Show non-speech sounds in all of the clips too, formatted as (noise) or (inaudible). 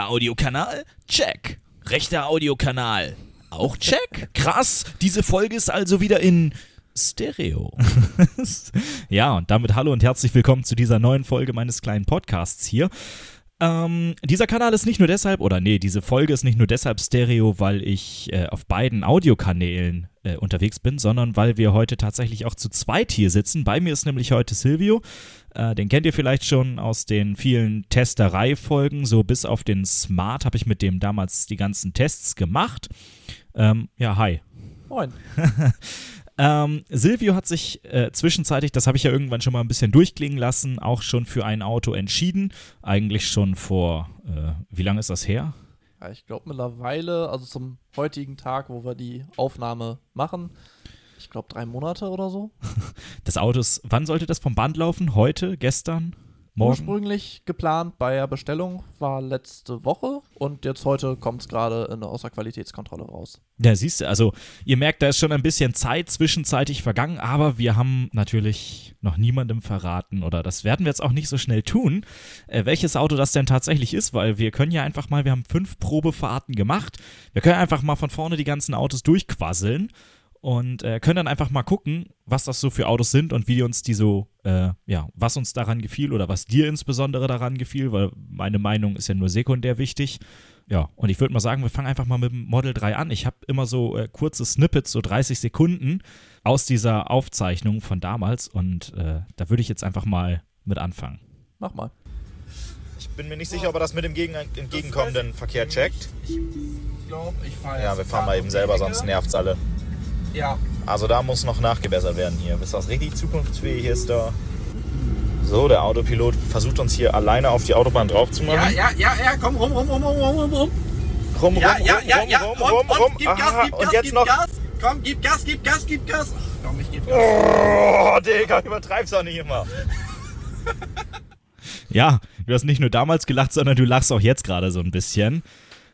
Linker Audiokanal? Check. Rechter Audiokanal? Auch check. Krass, diese Folge ist also wieder in Stereo. (laughs) ja, und damit hallo und herzlich willkommen zu dieser neuen Folge meines kleinen Podcasts hier. Ähm, dieser Kanal ist nicht nur deshalb, oder nee, diese Folge ist nicht nur deshalb Stereo, weil ich äh, auf beiden Audiokanälen äh, unterwegs bin, sondern weil wir heute tatsächlich auch zu zweit hier sitzen. Bei mir ist nämlich heute Silvio. Äh, den kennt ihr vielleicht schon aus den vielen Testerei-Folgen. So bis auf den Smart habe ich mit dem damals die ganzen Tests gemacht. Ähm, ja, hi. Moin. (laughs) Ähm, Silvio hat sich äh, zwischenzeitlich, das habe ich ja irgendwann schon mal ein bisschen durchklingen lassen, auch schon für ein Auto entschieden. Eigentlich schon vor, äh, wie lange ist das her? Ja, ich glaube mittlerweile, also zum heutigen Tag, wo wir die Aufnahme machen, ich glaube drei Monate oder so. (laughs) Das Auto ist, wann sollte das vom Band laufen? Heute? Gestern? Morgen? Ursprünglich geplant bei der Bestellung war letzte Woche und jetzt heute kommt es gerade in der Außerqualitätskontrolle raus. Ja, siehst du, also ihr merkt, da ist schon ein bisschen Zeit zwischenzeitlich vergangen, aber wir haben natürlich noch niemandem verraten oder das werden wir jetzt auch nicht so schnell tun, äh, welches Auto das denn tatsächlich ist, weil wir können ja einfach mal, wir haben fünf Probefahrten gemacht, wir können einfach mal von vorne die ganzen Autos durchquasseln und äh, können dann einfach mal gucken, was das so für Autos sind und wie uns die so, äh, ja, was uns daran gefiel oder was dir insbesondere daran gefiel, weil meine Meinung ist ja nur sekundär wichtig. Ja, und ich würde mal sagen, wir fangen einfach mal mit dem Model 3 an. Ich habe immer so äh, kurze Snippets, so 30 Sekunden aus dieser Aufzeichnung von damals und äh, da würde ich jetzt einfach mal mit anfangen. Mach mal. Ich bin mir nicht sicher, ob er das mit dem gegen, entgegenkommenden Verkehr checkt. Ich glaube, ich fahre Ja, wir fahren mal eben selber, sonst nervt's alle. Ja. Also da muss noch nachgebessert werden hier. Ist das richtig zukunftsfähig ist da? So, der Autopilot versucht uns hier alleine auf die Autobahn drauf zu machen. Ja, ja, ja, ja, komm rum, rum, rum, rum, rum, rum, rum. Rum, Ja, rum, ja, rum, ja, rum, ja, rum, rum, rum. gib Gas, Aha, gib und Gas, jetzt gib noch. Gas. Komm, gib Gas, gib Gas, gib Gas. Ach, komm, ich geb Gas. Oh, Digga, übertreib's doch nicht immer. (laughs) Ja, du hast nicht nur damals gelacht, sondern du lachst auch jetzt gerade so ein bisschen.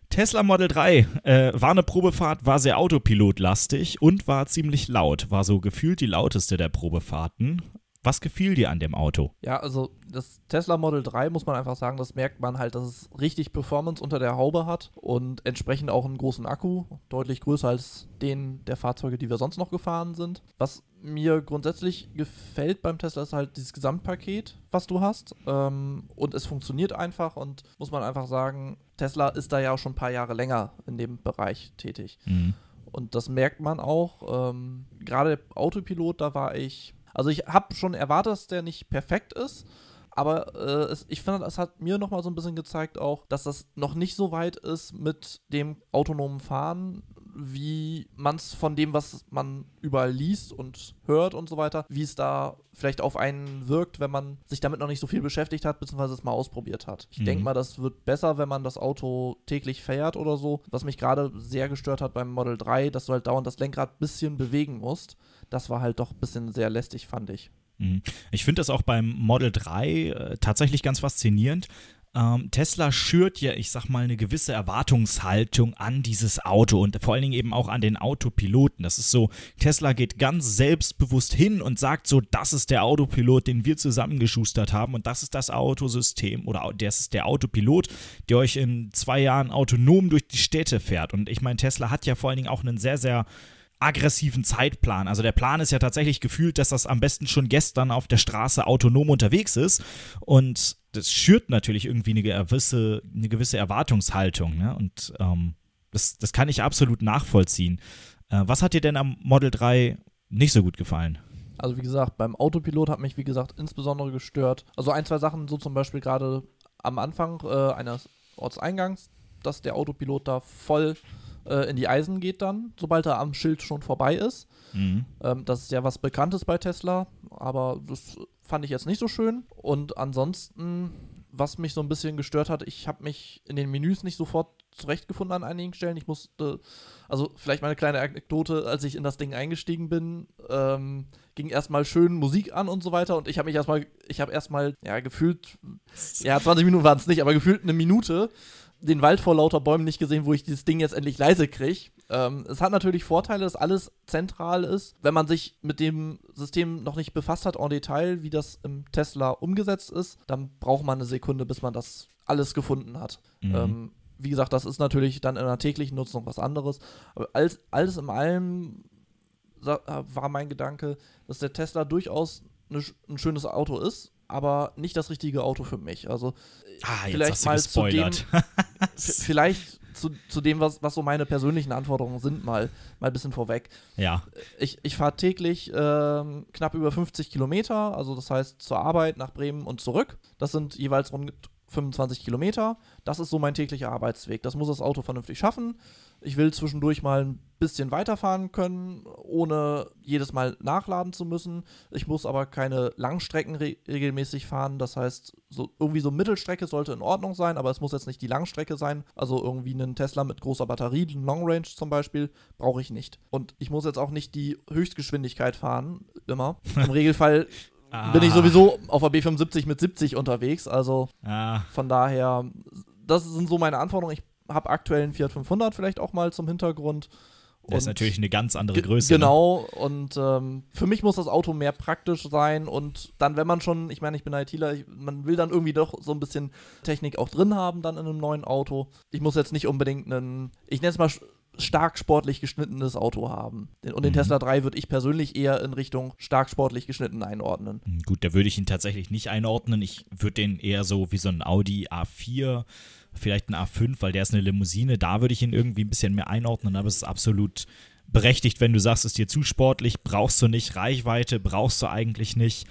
Tesla Model 3 äh, war eine Probefahrt, war sehr autopilotlastig und war ziemlich laut. War so gefühlt die lauteste der Probefahrten. Was gefiel dir an dem Auto? Ja, also das Tesla Model 3 muss man einfach sagen, das merkt man halt, dass es richtig Performance unter der Haube hat und entsprechend auch einen großen Akku, deutlich größer als den der Fahrzeuge, die wir sonst noch gefahren sind. Was mir grundsätzlich gefällt beim Tesla ist halt dieses Gesamtpaket, was du hast ähm, und es funktioniert einfach und muss man einfach sagen, Tesla ist da ja auch schon ein paar Jahre länger in dem Bereich tätig. Mhm. Und das merkt man auch. Ähm, Gerade der Autopilot, da war ich. Also ich habe schon erwartet, dass der nicht perfekt ist. Aber äh, es, ich finde, das hat mir nochmal so ein bisschen gezeigt auch, dass das noch nicht so weit ist mit dem autonomen Fahren, wie man es von dem, was man überall liest und hört und so weiter, wie es da vielleicht auf einen wirkt, wenn man sich damit noch nicht so viel beschäftigt hat, beziehungsweise es mal ausprobiert hat. Ich Mhm. denke mal, das wird besser, wenn man das Auto täglich fährt oder so. Was mich gerade sehr gestört hat beim Model 3, dass du halt dauernd das Lenkrad ein bisschen bewegen musst. Das war halt doch ein bisschen sehr lästig, fand ich. Mhm. Ich finde das auch beim Model 3 äh, tatsächlich ganz faszinierend. Ähm, Tesla schürt ja, ich sag mal, eine gewisse Erwartungshaltung an dieses Auto und vor allen Dingen eben auch an den Autopiloten. Das ist so, Tesla geht ganz selbstbewusst hin und sagt so, das ist der Autopilot, den wir zusammengeschustert haben und das ist das Autosystem oder das ist der Autopilot, der euch in zwei Jahren autonom durch die Städte fährt. Und ich meine, Tesla hat ja vor allen Dingen auch einen sehr, sehr aggressiven Zeitplan. Also der Plan ist ja tatsächlich gefühlt, dass das am besten schon gestern auf der Straße autonom unterwegs ist. Und das schürt natürlich irgendwie eine gewisse, eine gewisse Erwartungshaltung. Ne? Und ähm, das, das kann ich absolut nachvollziehen. Äh, was hat dir denn am Model 3 nicht so gut gefallen? Also wie gesagt, beim Autopilot hat mich, wie gesagt, insbesondere gestört. Also ein, zwei Sachen, so zum Beispiel gerade am Anfang äh, eines Ortseingangs, dass der Autopilot da voll äh, in die Eisen geht dann, sobald er am Schild schon vorbei ist. Mhm. Ähm, das ist ja was Bekanntes bei Tesla, aber das fand ich jetzt nicht so schön. Und ansonsten, was mich so ein bisschen gestört hat, ich habe mich in den Menüs nicht sofort zurechtgefunden an einigen Stellen. Ich musste, also vielleicht mal eine kleine Anekdote, als ich in das Ding eingestiegen bin, ähm, ging erstmal schön Musik an und so weiter und ich habe mich erstmal, ich habe erstmal, ja, gefühlt, ja, 20 Minuten waren es nicht, aber gefühlt eine Minute den Wald vor lauter Bäumen nicht gesehen, wo ich dieses Ding jetzt endlich leise kriege. Ähm, es hat natürlich Vorteile, dass alles zentral ist. Wenn man sich mit dem System noch nicht befasst hat en Detail, wie das im Tesla umgesetzt ist, dann braucht man eine Sekunde, bis man das alles gefunden hat. Mhm. Ähm, wie gesagt, das ist natürlich dann in der täglichen Nutzung was anderes. Aber alles, alles in allem äh, war mein Gedanke, dass der Tesla durchaus ne, sch- ein schönes Auto ist, aber nicht das richtige Auto für mich. Also ah, jetzt vielleicht mal zu dem- (laughs) vielleicht zu, zu dem, was, was so meine persönlichen Anforderungen sind, mal, mal ein bisschen vorweg. ja. Ich, ich fahre täglich ähm, knapp über 50 Kilometer, also das heißt zur Arbeit, nach Bremen und zurück. Das sind jeweils rund 25 Kilometer. Das ist so mein täglicher Arbeitsweg. Das muss das Auto vernünftig schaffen. Ich will zwischendurch mal ein bisschen weiterfahren können, ohne jedes Mal nachladen zu müssen. Ich muss aber keine Langstrecken re regelmäßig fahren. Das heißt, so, irgendwie so Mittelstrecke sollte in Ordnung sein, aber es muss jetzt nicht die Langstrecke sein. Also irgendwie einen Tesla mit großer Batterie, einen Long Range zum Beispiel, brauche ich nicht. Und ich muss jetzt auch nicht die Höchstgeschwindigkeit fahren, immer. Im (laughs) Regelfall bin ich Ah. sowieso auf der B75 mit 70 unterwegs. Also Ah, von daher, das sind so meine Anforderungen. Ich habe aktuell einen Fiat 500 vielleicht auch mal zum Hintergrund. das ist Und- natürlich eine ganz andere Größe. Ne? Genau, und ähm, für mich muss das Auto mehr praktisch sein und dann, wenn man schon, ich meine, ich bin ITler, ich, man will dann irgendwie doch so ein bisschen Technik auch drin haben, dann in einem neuen Auto. Ich muss jetzt nicht unbedingt einen, ich nenne es mal stark sportlich geschnittenes Auto haben. Und den Mhm. Tesla 3 würde ich persönlich eher in Richtung stark sportlich geschnitten einordnen. Hm, Gut, da würde ich ihn tatsächlich nicht einordnen. Ich würde den eher so wie so ein Audi A4, vielleicht ein A5, weil der ist eine Limousine. Da würde ich ihn irgendwie ein bisschen mehr einordnen, aber es ist absolut berechtigt, wenn du sagst, es ist dir zu sportlich, brauchst du nicht, Reichweite brauchst du eigentlich nicht.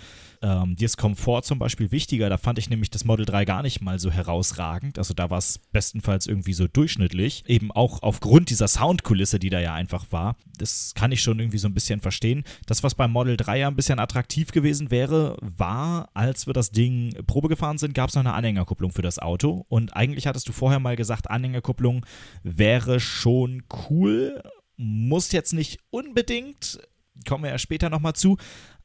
Ähm, dir ist Komfort zum Beispiel wichtiger. Da fand ich nämlich das Model 3 gar nicht mal so herausragend. Also da war es bestenfalls irgendwie so durchschnittlich. Eben auch aufgrund dieser Soundkulisse, die da ja einfach war. Das kann ich schon irgendwie so ein bisschen verstehen. Das, was beim Model 3 ja ein bisschen attraktiv gewesen wäre, war, als wir das Ding Probe gefahren sind, gab es noch eine Anhängerkupplung für das Auto. Und eigentlich hattest du vorher mal gesagt, Anhängerkupplung wäre schon cool. Muss jetzt nicht unbedingt, kommen wir ja später nochmal zu,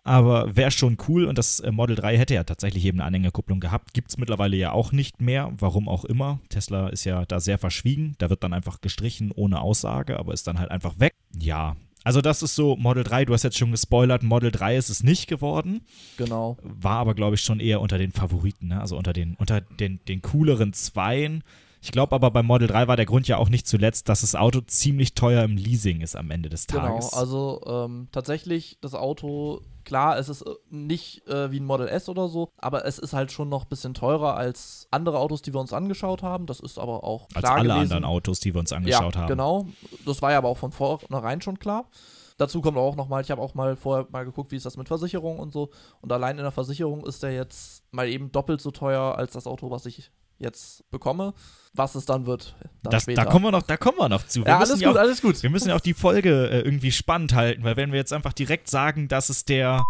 aber wäre schon cool und das äh, Model 3 hätte ja tatsächlich eben eine Anhängerkupplung gehabt. Gibt es mittlerweile ja auch nicht mehr, warum auch immer. Tesla ist ja da sehr verschwiegen, da wird dann einfach gestrichen ohne Aussage, aber ist dann halt einfach weg. Ja, also das ist so Model 3, du hast jetzt schon gespoilert, Model 3 ist es nicht geworden, Genau. war aber glaube ich schon eher unter den Favoriten, ne? also unter den, unter den, den cooleren Zweien. Ich glaube aber beim Model 3 war der Grund ja auch nicht zuletzt, dass das Auto ziemlich teuer im Leasing ist am Ende des Genau, Tages. also ähm, tatsächlich das Auto, klar, es ist äh, nicht äh, wie ein Model S oder so, aber es ist halt schon noch ein bisschen teurer als andere Autos, die wir uns angeschaut haben. Das ist aber auch als klar alle gewesen. anderen Autos, die wir uns angeschaut ja, haben. genau. Das war ja aber auch von vornherein schon klar. Dazu kommt auch nochmal, ich habe auch mal vorher mal geguckt, wie ist das mit Versicherung und so. Und allein in der Versicherung ist der jetzt mal eben doppelt so teuer als das Auto, was ich jetzt bekomme. Was es dann wird. Dann Das, da kommen wir noch, da kommen wir noch zu. Wir ja, alles ja gut, auch, alles gut. Wir müssen ja auch die Folge äh, irgendwie spannend halten, weil wenn wir jetzt einfach direkt sagen, dass es der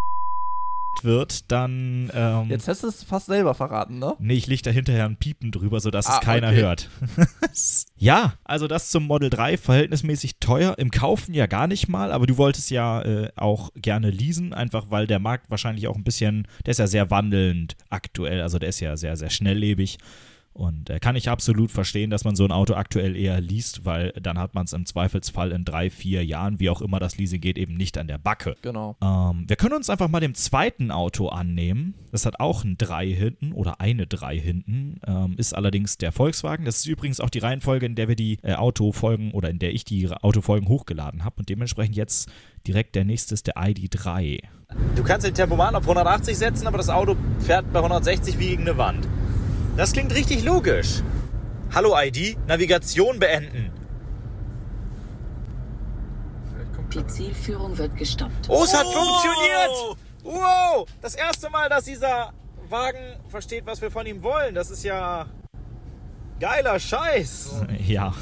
(laughs) wird, dann. Ähm, Jetzt hast du es fast selber verraten, ne? Nee, ich leg da hinterher ein Piepen drüber, sodass Ah, es keiner okay. hört. (laughs) ja, also das zum Model 3, verhältnismäßig teuer. Im Kaufen ja gar nicht mal, aber du wolltest ja äh, auch gerne leasen, einfach weil der Markt wahrscheinlich auch ein bisschen, der ist ja sehr wandelnd aktuell, also der ist ja sehr, sehr schnelllebig. Und äh, kann ich absolut verstehen, dass man so ein Auto aktuell eher liest, weil dann hat man es im Zweifelsfall in drei, vier Jahren, wie auch immer das Leasing geht, eben nicht an der Backe. Genau. Ähm, wir können uns einfach mal dem zweiten Auto annehmen. Das hat auch ein 3 hinten oder eine 3 hinten. Ähm, ist allerdings der Volkswagen. Das ist übrigens auch die Reihenfolge, in der wir die äh, Autofolgen oder in der ich die Autofolgen hochgeladen habe. Und dementsprechend jetzt direkt der nächste ist der ID3. Du kannst den Tempomat auf 180 setzen, aber das Auto fährt bei 160 wie gegen eine Wand. Das klingt richtig logisch. Hallo ID, Navigation beenden. Die Zielführung wird gestoppt. Oh, es hat funktioniert! Wow! Das erste Mal, dass dieser Wagen versteht, was wir von ihm wollen. Das ist ja geiler Scheiß. Ja,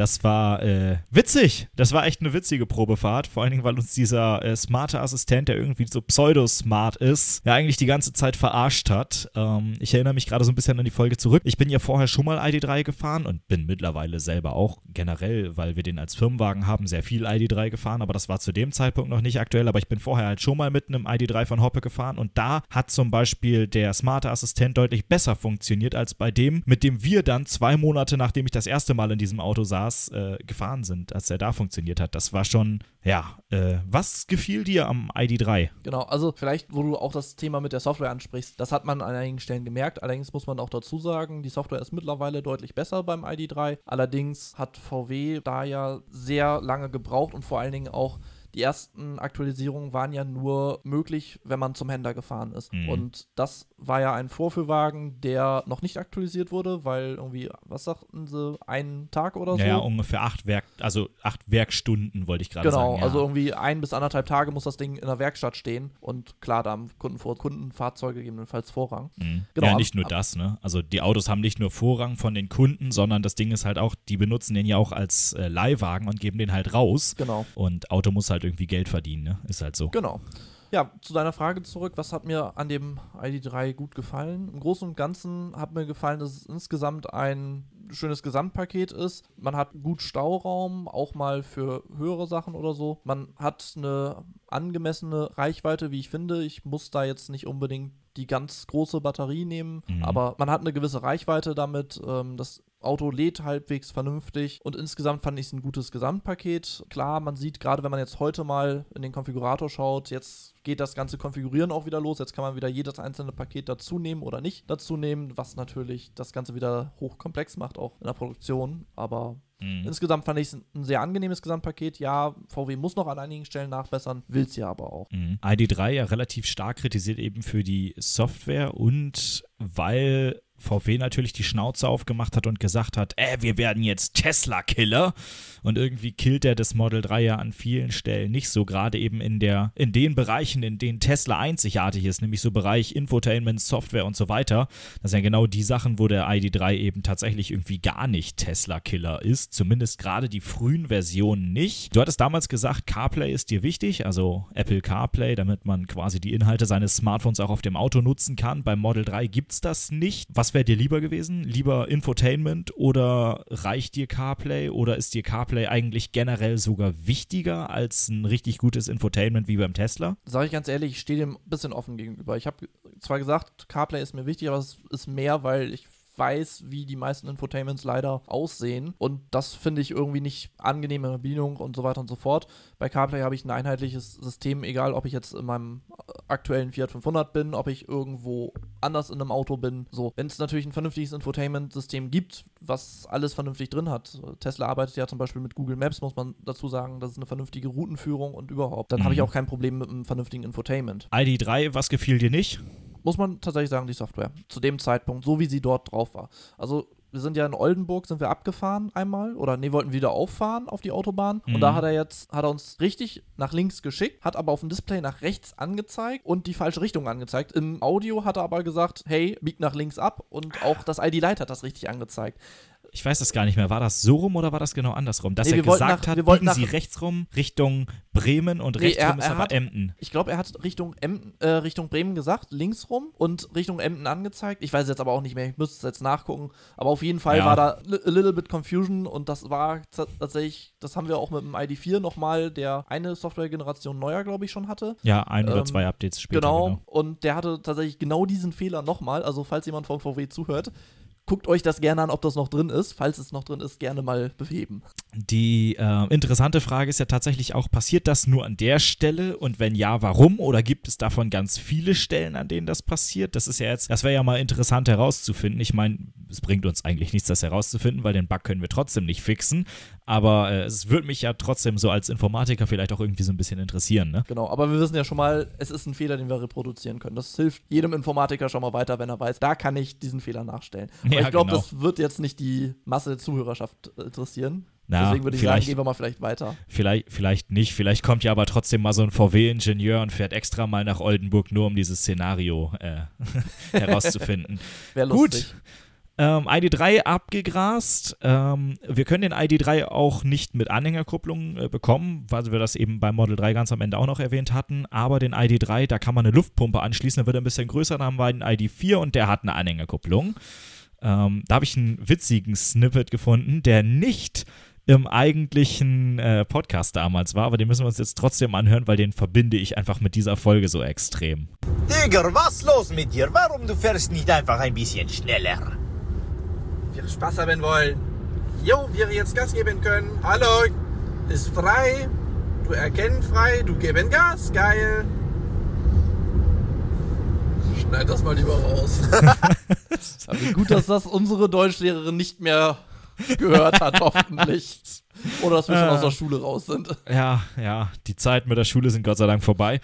das war äh, witzig. Das war echt eine witzige Probefahrt. Vor allen Dingen, weil uns dieser äh, smarte Assistent, der irgendwie so pseudo-smart ist, ja eigentlich die ganze Zeit verarscht hat. Ähm, ich erinnere mich gerade so ein bisschen an die Folge zurück. Ich bin ja vorher schon mal ID3 gefahren und bin mittlerweile selber auch generell, weil wir den als Firmenwagen haben, sehr viel ID3 gefahren. Aber das war zu dem Zeitpunkt noch nicht aktuell. Aber ich bin vorher halt schon mal mit einem ID3 von Hoppe gefahren und da hat zum Beispiel der smarte Assistent deutlich besser funktioniert als bei dem, mit dem wir dann zwei Monate nachdem ich das erste Mal in diesem Auto Auto saß, äh, gefahren sind, als er da funktioniert hat. Das war schon, ja, äh, was gefiel dir am ID3? Genau, also vielleicht, wo du auch das Thema mit der Software ansprichst, das hat man an einigen Stellen gemerkt. Allerdings muss man auch dazu sagen, die Software ist mittlerweile deutlich besser beim ID3. Allerdings hat VW da ja sehr lange gebraucht und vor allen Dingen auch die ersten Aktualisierungen waren ja nur möglich, wenn man zum Händler gefahren ist. Mhm. Und das war ja ein Vorführwagen, der noch nicht aktualisiert wurde, weil irgendwie, was sagten sie, einen Tag oder so? Ja, ja, ungefähr acht Werk, also acht Werkstunden wollte ich gerade Genau, sagen. Ja. also irgendwie ein bis anderthalb Tage muss das Ding in der Werkstatt stehen und klar, da haben Kunden vor Kundenfahrzeuge gegebenenfalls Vorrang. Mhm. Genau, ja, nicht nur das, ne? Also die Autos haben nicht nur Vorrang von den Kunden, sondern das Ding ist halt auch, die benutzen den ja auch als äh, Leihwagen und geben den halt raus. Genau. Und Auto muss halt irgendwie Geld verdienen, ne? Ist halt so. Genau. Ja, zu deiner Frage zurück, was hat mir an dem ID3 gut gefallen? Im Großen und Ganzen hat mir gefallen, dass es insgesamt ein schönes Gesamtpaket ist. Man hat gut Stauraum, auch mal für höhere Sachen oder so. Man hat eine angemessene Reichweite, wie ich finde. Ich muss da jetzt nicht unbedingt die ganz große Batterie nehmen, Mhm. aber man hat eine gewisse Reichweite damit. Ähm, das Auto lädt halbwegs vernünftig und insgesamt fand ich es ein gutes Gesamtpaket. Klar, man sieht gerade, wenn man jetzt heute mal in den Konfigurator schaut, jetzt geht das ganze Konfigurieren auch wieder los. Jetzt kann man wieder jedes einzelne Paket dazu nehmen oder nicht dazu nehmen, was natürlich das Ganze wieder hochkomplex macht, auch in der Produktion. Aber Mhm. insgesamt fand ich es ein sehr angenehmes Gesamtpaket. Ja, VW muss noch an einigen Stellen nachbessern, will es ja aber auch. Mhm. ID3 ja relativ stark kritisiert eben für die Software und weil VW natürlich die Schnauze aufgemacht hat und gesagt hat, äh, wir werden jetzt Tesla-Killer. Und irgendwie killt er das Model 3 ja an vielen Stellen nicht so, gerade eben in der, in den Bereichen, in denen Tesla einzigartig ist, nämlich so Bereich Infotainment, Software und so weiter. Das sind ja genau die Sachen, wo der ID3 eben tatsächlich irgendwie gar nicht Tesla-Killer ist. Zumindest gerade die frühen Versionen nicht. Du hattest damals gesagt, CarPlay ist dir wichtig, also Apple CarPlay, damit man quasi die Inhalte seines Smartphones auch auf dem Auto nutzen kann. Beim Model 3 gibt es das nicht. Was wäre dir lieber gewesen? Lieber Infotainment oder reicht dir CarPlay oder ist dir CarPlay eigentlich generell sogar wichtiger als ein richtig gutes Infotainment wie beim Tesla? Sage ich ganz ehrlich, ich stehe dem ein bisschen offen gegenüber. Ich habe zwar gesagt, CarPlay ist mir wichtig, aber es ist mehr, weil ich weiß, wie die meisten Infotainments leider aussehen. Und das finde ich irgendwie nicht angenehm in der Bedienung und so weiter und so fort. Bei CarPlay habe ich ein einheitliches System, egal ob ich jetzt in meinem aktuellen Fiat 500 bin, ob ich irgendwo anders in einem Auto bin. So, wenn es natürlich ein vernünftiges Infotainment-System gibt, was alles vernünftig drin hat. Tesla arbeitet ja zum Beispiel mit Google Maps, muss man dazu sagen, das ist eine vernünftige Routenführung und überhaupt. Dann habe ich Mhm. auch kein Problem mit einem vernünftigen Infotainment ID3, was gefiel dir nicht? Muss man tatsächlich sagen, die Software. Zu dem Zeitpunkt, so wie sie dort drauf war. Also, wir sind ja in Oldenburg, sind wir abgefahren einmal. Oder nee, wollten wieder auffahren auf die Autobahn. Mhm. Und da hat er jetzt, hat er uns richtig nach links geschickt, hat aber auf dem Display nach rechts angezeigt und die falsche Richtung angezeigt. Im Audio hat er aber gesagt, hey, bieg nach links ab. Und auch das ID-Light hat das richtig angezeigt. Ich weiß das gar nicht mehr. War das so rum oder war das genau andersrum? Dass Nee, er gesagt nach- hat, biegen Sie nach- rechts rum Richtung Bremen und Nee, rechts rum ist er aber hat- Emden. Ich glaube, er hat Richtung, Em äh, Richtung Bremen gesagt, links rum und Richtung Emden angezeigt. Ich weiß jetzt aber auch nicht mehr, ich müsste es jetzt nachgucken. Aber auf jeden Fall Ja. war da a little bit confusion und das war tatsächlich, das haben wir auch mit dem ID4 nochmal, der eine Softwaregeneration neuer, glaube ich, schon hatte. Ja, ein oder Ähm, zwei Updates später. Genau. Genau. Und der hatte tatsächlich genau diesen Fehler nochmal. Also, falls jemand vom VW zuhört, guckt euch das gerne an, ob das noch drin ist. Falls es noch drin ist, gerne mal beheben. Die äh, interessante Frage ist ja tatsächlich auch, passiert das nur an der Stelle und wenn ja, warum? Oder gibt es davon ganz viele Stellen, an denen das passiert? Das ist ja jetzt, das wäre ja mal interessant herauszufinden. Ich meine, es bringt uns eigentlich nichts, das herauszufinden, weil den Bug können wir trotzdem nicht fixen. Aber äh, es würde mich ja trotzdem so als Informatiker vielleicht auch irgendwie so ein bisschen interessieren, ne? Genau, aber wir wissen ja schon mal, es ist ein Fehler, den wir reproduzieren können. Das hilft jedem Informatiker schon mal weiter, wenn er weiß, da kann ich diesen Fehler nachstellen. (laughs) Aber Ja, ich glaube, genau. das wird jetzt nicht die Masse der Zuhörerschaft äh, interessieren. Na, Deswegen würde ich sagen, gehen wir mal vielleicht weiter. Vielleicht, vielleicht nicht. Vielleicht kommt ja aber trotzdem mal so ein VW-Ingenieur und fährt extra mal nach Oldenburg, nur um dieses Szenario äh, (laughs) herauszufinden. (laughs) Wäre Gut. Ähm, ID3 abgegrast. Ähm, wir können den ID3 auch nicht mit Anhängerkupplung äh, bekommen, weil wir das eben beim Model 3 ganz am Ende auch noch erwähnt hatten. Aber den ID3, da kann man eine Luftpumpe anschließen, dann wird er ein bisschen größer. Dann haben wir den ID4 und der hat eine Anhängerkupplung. Ähm, da habe ich einen witzigen Snippet gefunden, der nicht im eigentlichen äh, Podcast damals war, aber den müssen wir uns jetzt trotzdem anhören, weil den verbinde ich einfach mit dieser Folge so extrem. Digger, was los mit dir? Warum du fährst nicht einfach ein bisschen schneller? Wir Spaß haben wollen. Jo, wir jetzt Gas geben können. Hallo, ist frei. Du erkennen frei, du geben Gas. Geil. Schneid das mal lieber raus. (laughs) Gut, dass das unsere Deutschlehrerin nicht mehr gehört hat, (laughs) hoffentlich. Oder dass wir schon Äh. aus der Schule raus sind. Ja, ja, die Zeit mit der Schule sind Gott sei Dank vorbei.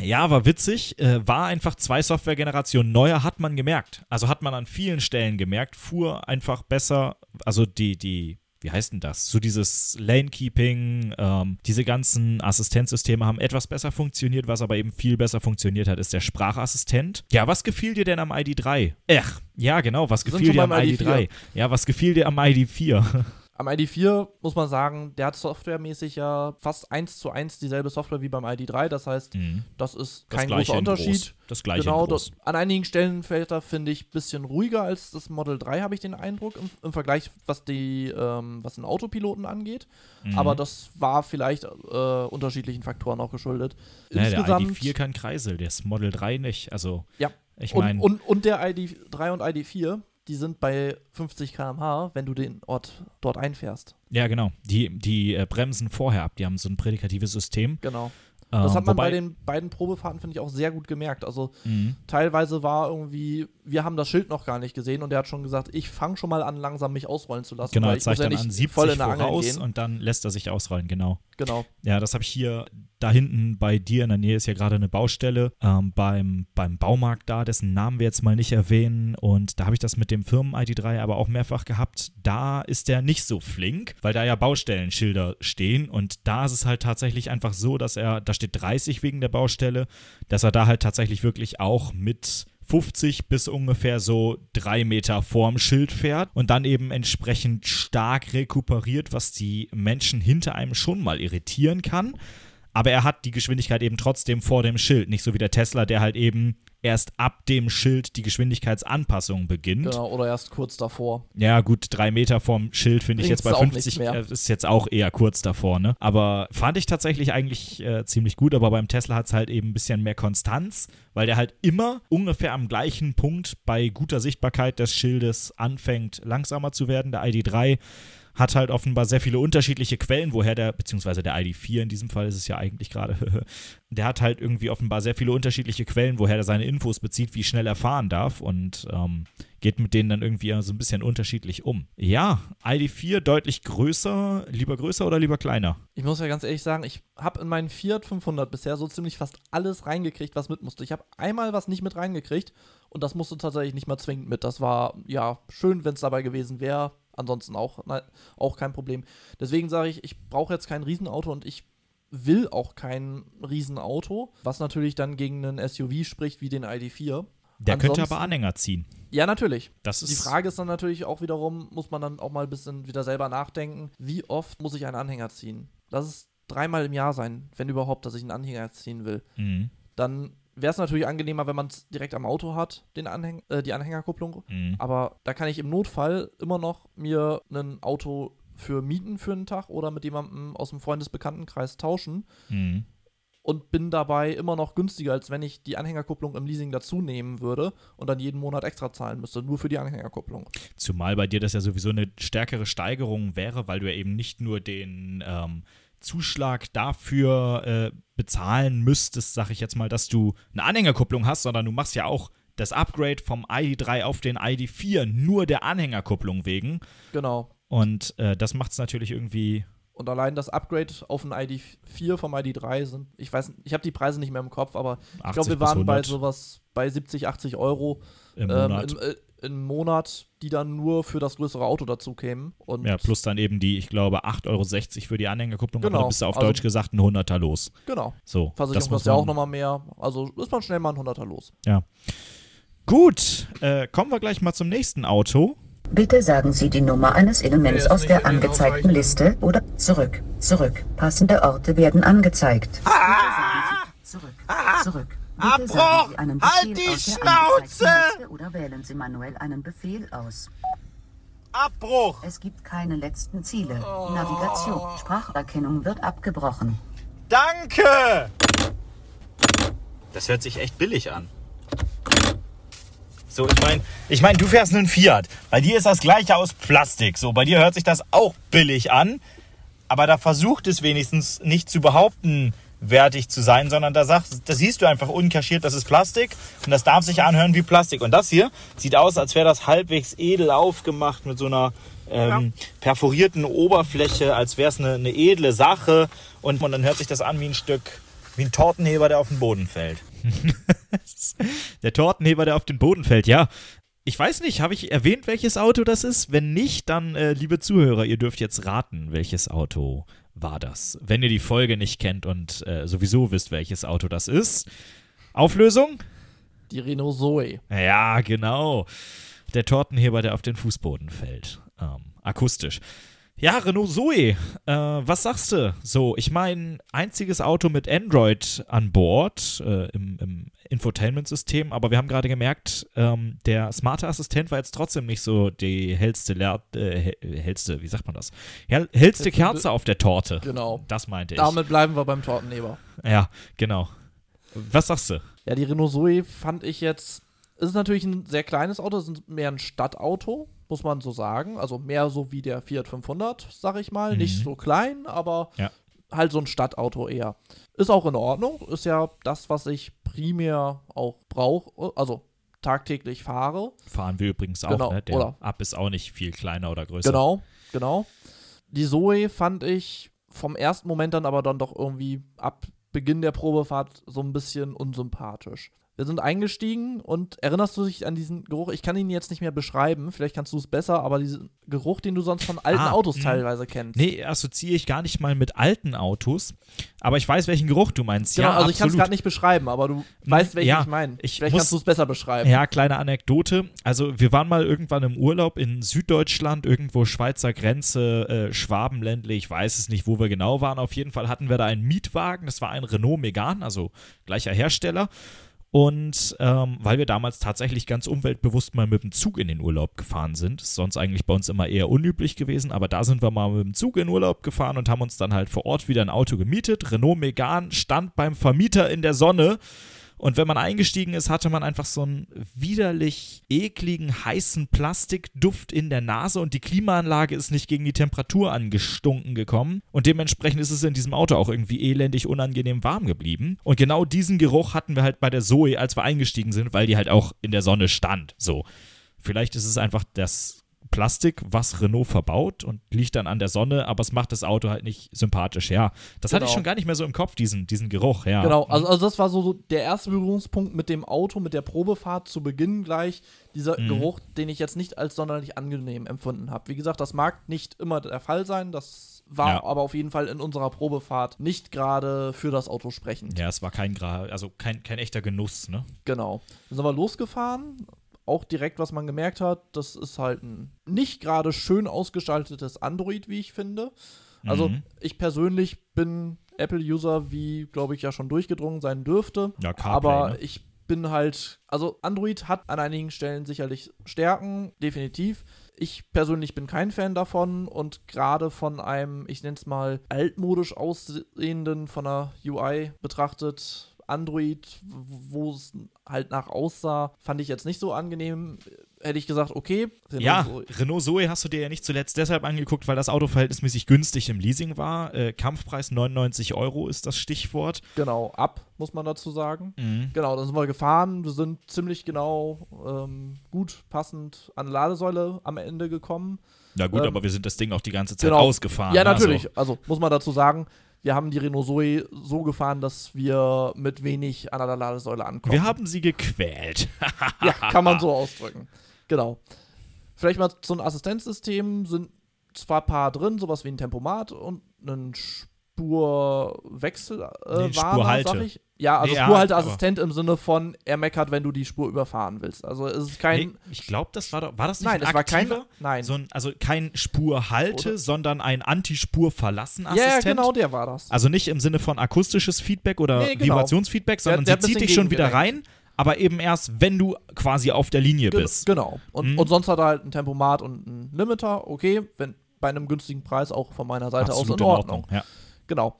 Ja, war witzig, äh, war einfach zwei Softwaregenerationen neuer, hat man gemerkt. Also hat man an vielen Stellen gemerkt, fuhr einfach besser, also die, die, wie heißt denn das? So dieses Lane-Keeping, ähm, diese ganzen Assistenzsysteme haben etwas besser funktioniert, was aber eben viel besser funktioniert hat, ist der Sprachassistent. Ja, was gefiel dir denn am ID3? Ach, ja, genau, was gefiel dir am beim ID3? Ja, was gefiel dir am ID4? (laughs) Am ID4 muss man sagen, der hat softwaremäßig ja fast eins zu eins dieselbe Software wie beim ID3. Das heißt, das ist Das kein gleiche großer in groß. Unterschied. Das gleiche genau, das, an einigen Stellen fällt er, finde ich, ein bisschen ruhiger als das Model 3, habe ich den Eindruck, im, im Vergleich, was die, ähm, was den Autopiloten angeht. Mhm. Aber das war vielleicht äh, unterschiedlichen Faktoren auch geschuldet. Ja, der Insgesamt, ID4 kann Kreisel, das Model 3 nicht. Also, ja. ich und, meine, und, und der ID3 und ID4, die sind bei 50 km/h, wenn du den Ort dort einfährst. ja, genau. Die, die äh, bremsen vorher ab. Die haben so ein prädikatives System. Genau. Das Ähm, hat man wobei- bei den beiden Probefahrten, finde ich, auch sehr gut gemerkt. Also Mhm. teilweise war irgendwie, wir haben das Schild noch gar nicht gesehen und der hat schon gesagt, ich fange schon mal an, langsam mich ausrollen zu lassen. Genau, weil er ich zeigt ja dann an 70 voll in der voraus gehen. und dann lässt er sich ausrollen, genau. Genau. Ja, das habe ich hier, da hinten bei dir in der Nähe ist ja gerade eine Baustelle ähm, beim, beim Baumarkt da, dessen Namen wir jetzt mal nicht erwähnen. Und da habe ich das mit dem Firmen-ID3 aber auch mehrfach gehabt. Da ist der nicht so flink, weil da ja Baustellenschilder stehen. Und da ist es halt tatsächlich einfach so, dass er, da steht 30 wegen der Baustelle, dass er da halt tatsächlich wirklich auch mit 50 bis ungefähr so drei Meter vorm Schild fährt und dann eben entsprechend stark rekuperiert, was die Menschen hinter einem schon mal irritieren kann. Aber er hat die Geschwindigkeit eben trotzdem vor dem Schild, nicht so wie der Tesla, der halt eben erst ab dem Schild die Geschwindigkeitsanpassung beginnt. Genau, oder erst kurz davor. Ja, gut, drei Meter vorm Schild finde ich jetzt bei auch 50, nichts mehr. äh, ist jetzt auch eher kurz davor, ne? Aber fand ich tatsächlich eigentlich äh, ziemlich gut, aber beim Tesla hat es halt eben ein bisschen mehr Konstanz, weil der halt immer ungefähr am gleichen Punkt bei guter Sichtbarkeit des Schildes anfängt, langsamer zu werden. Der ID3 hat halt offenbar sehr viele unterschiedliche Quellen, woher der, beziehungsweise der ID4 in diesem Fall ist es ja eigentlich gerade, (laughs) der hat halt irgendwie offenbar sehr viele unterschiedliche Quellen, woher er seine Infos bezieht, wie schnell er fahren darf und ähm, geht mit denen dann irgendwie so ein bisschen unterschiedlich um. Ja, ID4 deutlich größer, lieber größer oder lieber kleiner? Ich muss ja ganz ehrlich sagen, ich habe in meinen Fiat 500 bisher so ziemlich fast alles reingekriegt, was mit musste. Ich habe einmal was nicht mit reingekriegt und das musste tatsächlich nicht mal zwingend mit. Das war ja schön, wenn es dabei gewesen wäre. Ansonsten auch, nein, auch kein Problem. Deswegen sage ich, ich brauche jetzt kein Riesenauto und ich will auch kein Riesenauto, was natürlich dann gegen einen SUV spricht wie den ID4. Der könnte Ansonsten- aber Anhänger ziehen. Ja, natürlich. Das ist Die Frage ist dann natürlich auch wiederum, muss man dann auch mal ein bisschen wieder selber nachdenken, wie oft muss ich einen Anhänger ziehen? Lass es dreimal im Jahr sein, wenn überhaupt, dass ich einen Anhänger ziehen will. Mhm. Dann wäre es natürlich angenehmer, wenn man es direkt am Auto hat, den Anhäng äh, die Anhängerkupplung. Mhm. Aber da kann ich im Notfall immer noch mir ein Auto für mieten für einen Tag oder mit jemandem aus dem Freundesbekanntenkreis tauschen Mhm. und bin dabei immer noch günstiger, als wenn ich die Anhängerkupplung im Leasing dazu nehmen würde und dann jeden Monat extra zahlen müsste, nur für die Anhängerkupplung. Zumal bei dir das ja sowieso eine stärkere Steigerung wäre, weil du ja eben nicht nur den ähm, Zuschlag dafür äh, bezahlen müsstest, sag ich jetzt mal, dass du eine Anhängerkupplung hast, sondern du machst ja auch das Upgrade vom ID3 auf den ID4 nur der Anhängerkupplung wegen. Genau. Und äh, das macht es natürlich irgendwie. Und allein das Upgrade auf ein ID4 vom ID3 sind, ich weiß, ich habe die Preise nicht mehr im Kopf, aber ich 80 glaube, wir waren bei 100 sowas bei 70, 80 Euro im ähm, Monat. im, äh, im Monat, die dann nur für das größere Auto dazu kämen. Und ja, plus dann eben die, ich glaube, 8,60 Euro für die Anhängerkupplung. Genau, da bist du auf also- Deutsch gesagt ein Hunderter los. genau. So, Versicherung das muss kostet ja auch nochmal mehr. Also ist man schnell mal ein 100er los. Gut, äh, kommen wir gleich mal zum nächsten Auto. Bitte sagen Sie die Nummer eines Elements aus der angezeigten. Liste oder zurück, zurück. Passende Orte werden angezeigt. Bitte sagen Sie zurück, zurück. Bitte Abbruch! Halt die Schnauze! oder wählen Sie manuell einen Befehl aus. Abbruch! Es gibt keine letzten Ziele. Navigation, Spracherkennung wird abgebrochen. Danke! Das hört sich echt billig an. So, ich meine, ich mein, du fährst einen Fiat. Bei dir ist das gleiche aus Plastik. So, bei dir hört sich das auch billig an. Aber da versucht es wenigstens nicht zu behaupten, wertig zu sein, sondern da sagst, da siehst du einfach unkaschiert, das ist Plastik und das darf sich anhören wie Plastik. Und das hier sieht aus, als wäre das halbwegs edel aufgemacht mit so einer ähm, perforierten Oberfläche, als wäre es eine, eine edle Sache und, und dann hört sich das an wie ein Stück, wie ein Tortenheber, der auf den Boden fällt. (laughs) Der Tortenheber, der auf den Boden fällt, ja. Ich weiß nicht, habe ich erwähnt, welches Auto das ist? Wenn nicht, dann, äh, liebe Zuhörer, ihr dürft jetzt raten, welches Auto war das. Wenn ihr die Folge nicht kennt und äh, sowieso wisst, welches Auto das ist. Auflösung? Die Renault Zoe. Ja, genau. Der Tortenheber, der auf den Fußboden fällt. Ähm, akustisch. Ja, Renault Zoe, äh, was sagst du? So, ich meine, einziges Auto mit Android an Bord äh, im, im Infotainment-System, aber wir haben gerade gemerkt, ähm, der smarte Assistent war jetzt trotzdem nicht so die hellste, Leer äh, he- hellste, wie sagt man das? Hell hellste Jetzt- Kerze auf der Torte. Genau. Das meinte ich. Damit bleiben wir beim Tortenheber. Ja, genau. Was sagst du? Ja, die Renault Zoe fand ich jetzt. Ist natürlich ein sehr kleines Auto, es ist mehr ein Stadtauto, muss man so sagen. Also mehr so wie der Fiat 500, sag ich mal. Nicht so klein, aber Ja. halt so ein Stadtauto eher. Ist auch in Ordnung, ist ja das, was ich primär auch brauche, also tagtäglich fahre. Fahren wir übrigens auch, Genau, ne? Der oder? Ab ist auch nicht viel kleiner oder größer. Genau, genau. Die Zoe fand ich vom ersten Moment dann aber dann doch irgendwie ab Beginn der Probefahrt so ein bisschen unsympathisch. Wir sind eingestiegen und erinnerst du dich an diesen Geruch? Ich kann ihn jetzt nicht mehr beschreiben, vielleicht kannst du es besser, aber diesen Geruch, den du sonst von alten Ah, Autos mh. teilweise kennst. Nee, assoziiere ich gar nicht mal mit alten Autos, aber ich weiß, welchen Geruch du meinst. Genau, ja, also ich kann es absolut. gerade nicht beschreiben, aber du weißt, welchen ja, ich meine. ich Vielleicht muss- kannst du es besser beschreiben. Ja, kleine Anekdote. Also wir waren mal irgendwann im Urlaub in Süddeutschland, irgendwo Schweizer Grenze, äh, Schwabenländle, ich weiß es nicht, wo wir genau waren. Auf jeden Fall hatten wir da einen Mietwagen, das war ein Renault Megane, also gleicher Hersteller. Und ähm, weil wir damals tatsächlich ganz umweltbewusst mal mit dem Zug in den Urlaub gefahren sind, ist sonst eigentlich bei uns immer eher unüblich gewesen, aber da sind wir mal mit dem Zug in Urlaub gefahren und haben uns dann halt vor Ort wieder ein Auto gemietet. Renault Megane stand beim Vermieter in der Sonne und wenn man eingestiegen ist, hatte man einfach so einen widerlich ekligen, heißen Plastikduft in der Nase und die Klimaanlage ist nicht gegen die Temperatur angestunken gekommen. Und dementsprechend ist es in diesem Auto auch irgendwie elendig unangenehm warm geblieben. Und genau diesen Geruch hatten wir halt bei der Zoe, als wir eingestiegen sind, weil die halt auch in der Sonne stand. So. Vielleicht ist es einfach das Plastik, was Renault verbaut und liegt dann an der Sonne, aber es macht das Auto halt nicht sympathisch. Ja, das hatte ich Genau. schon gar nicht mehr so im Kopf, diesen, diesen Geruch. Ja. Genau, also, also das war so, der erste Berührungspunkt mit dem Auto, mit der Probefahrt zu Beginn gleich. Dieser Mhm. Geruch, den ich jetzt nicht als sonderlich angenehm empfunden habe. Wie gesagt, das mag nicht immer der Fall sein, das war Ja. aber auf jeden Fall in unserer Probefahrt nicht gerade für das Auto sprechend. Ja, es war kein, also kein, kein echter Genuss, ne? Genau. Dann sind wir losgefahren. Auch direkt, was man gemerkt hat, das ist halt ein nicht gerade schön ausgestaltetes Android, wie ich finde. Also, Mhm. ich persönlich bin Apple-User, wie, glaube ich, ja schon durchgedrungen sein dürfte. Ja, CarPlay, Aber ne? ich bin halt, also Android hat an einigen Stellen sicherlich Stärken, definitiv. Ich persönlich bin kein Fan davon und gerade von einem, ich nenne es mal, altmodisch aussehenden, von der UI betrachtet, Android, wo es halt nach aussah, fand ich jetzt nicht so angenehm. Hätte ich gesagt, okay. Renault Ja, Zoe- Renault Zoe hast du dir ja nicht zuletzt deshalb angeguckt, weil das Auto verhältnismäßig günstig im Leasing war. Äh, Kampfpreis 99 Euro ist das Stichwort. Genau, ab, muss man dazu sagen. Mhm. Genau, dann sind wir gefahren. Wir sind ziemlich genau ähm, gut passend an die Ladesäule am Ende gekommen. Na gut, Ähm, aber wir sind das Ding auch die ganze Zeit genau. ausgefahren. Ja, ne? natürlich. Also muss man dazu sagen, wir haben die Renault Zoe so gefahren, dass wir mit wenig an der Ladesäule ankommen. wir haben sie gequält. (laughs) ja, kann man so ausdrücken. Genau. Vielleicht mal zu einem Assistenzsystem sind zwar ein paar drin, sowas wie ein Tempomat und ein Spurwechsel äh, Nee, Warner, Spurhalte. sag ich. Ja, also Ja, Spurhalteassistent im Sinne von, er meckert, wenn du die Spur überfahren willst. Also es ist kein. Nee, ich glaube, das war doch, war das nicht nein, ein es war kein. aktiver? Nein. So ein, also kein Spurhalte, Oder- sondern ein Antispur-Verlassen ja, genau, der war das. Also nicht im Sinne von akustisches Feedback oder Nee, genau. Vibrationsfeedback, sondern der hat sie zieht dich schon wieder rein, aber eben erst, wenn du quasi auf der Linie Ge- bist. Genau. Und, Mhm. und sonst hat er halt ein Tempomat und ein Limiter. Okay, wenn bei einem günstigen Preis auch von meiner Seite aus Absolut in Ordnung. Ja. Genau.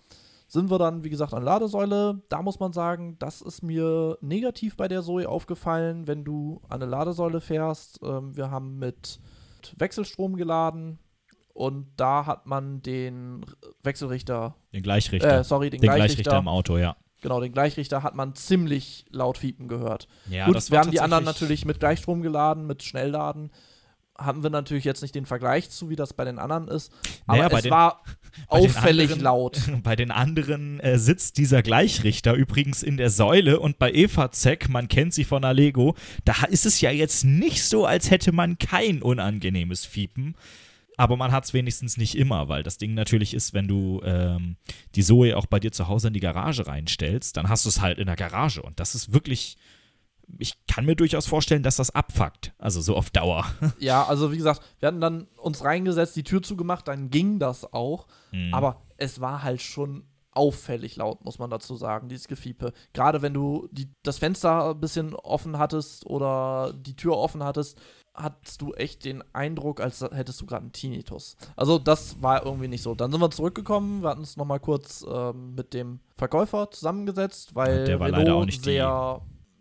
Sind wir dann, wie gesagt, an Ladesäule. Da muss man sagen, das ist mir negativ bei der Zoe aufgefallen, wenn du an eine Ladesäule fährst. Ähm, wir haben mit Wechselstrom geladen und da hat man den Wechselrichter, Den Gleichrichter. äh, sorry, den, den Gleichrichter, Gleichrichter im Auto, ja. genau, den Gleichrichter hat man ziemlich laut fiepen gehört. Ja, Gut, wir haben die anderen natürlich mit Gleichstrom geladen, mit Schnellladen. Haben wir natürlich jetzt nicht den Vergleich zu, wie das bei den anderen ist. Aber Naja, es war bei auffällig anderen- laut. (laughs) Bei den anderen äh, sitzt dieser Gleichrichter übrigens in der Säule und bei Eva Zeck, man kennt sie von Allego, da ist es ja jetzt nicht so, als hätte man kein unangenehmes Fiepen. Aber man hat es wenigstens nicht immer, weil das Ding natürlich ist, wenn du ähm, die Zoe auch bei dir zu Hause in die Garage reinstellst, dann hast du es halt in der Garage. Und das ist wirklich, ich kann mir durchaus vorstellen, dass das abfuckt. Also so auf Dauer. (laughs) Ja, also wie gesagt, wir hatten dann uns reingesetzt, die Tür zugemacht, dann ging das auch. Mhm. Aber es war halt schon auffällig laut, muss man dazu sagen, dieses Gefiepe. Gerade wenn du die, das Fenster ein bisschen offen hattest oder die Tür offen hattest, hattest du echt den Eindruck, als hättest du gerade einen Tinnitus. Also das war irgendwie nicht so. Dann sind wir zurückgekommen, wir hatten uns nochmal kurz ähm, mit dem Verkäufer zusammengesetzt, weil Der war Renault leider auch nicht die-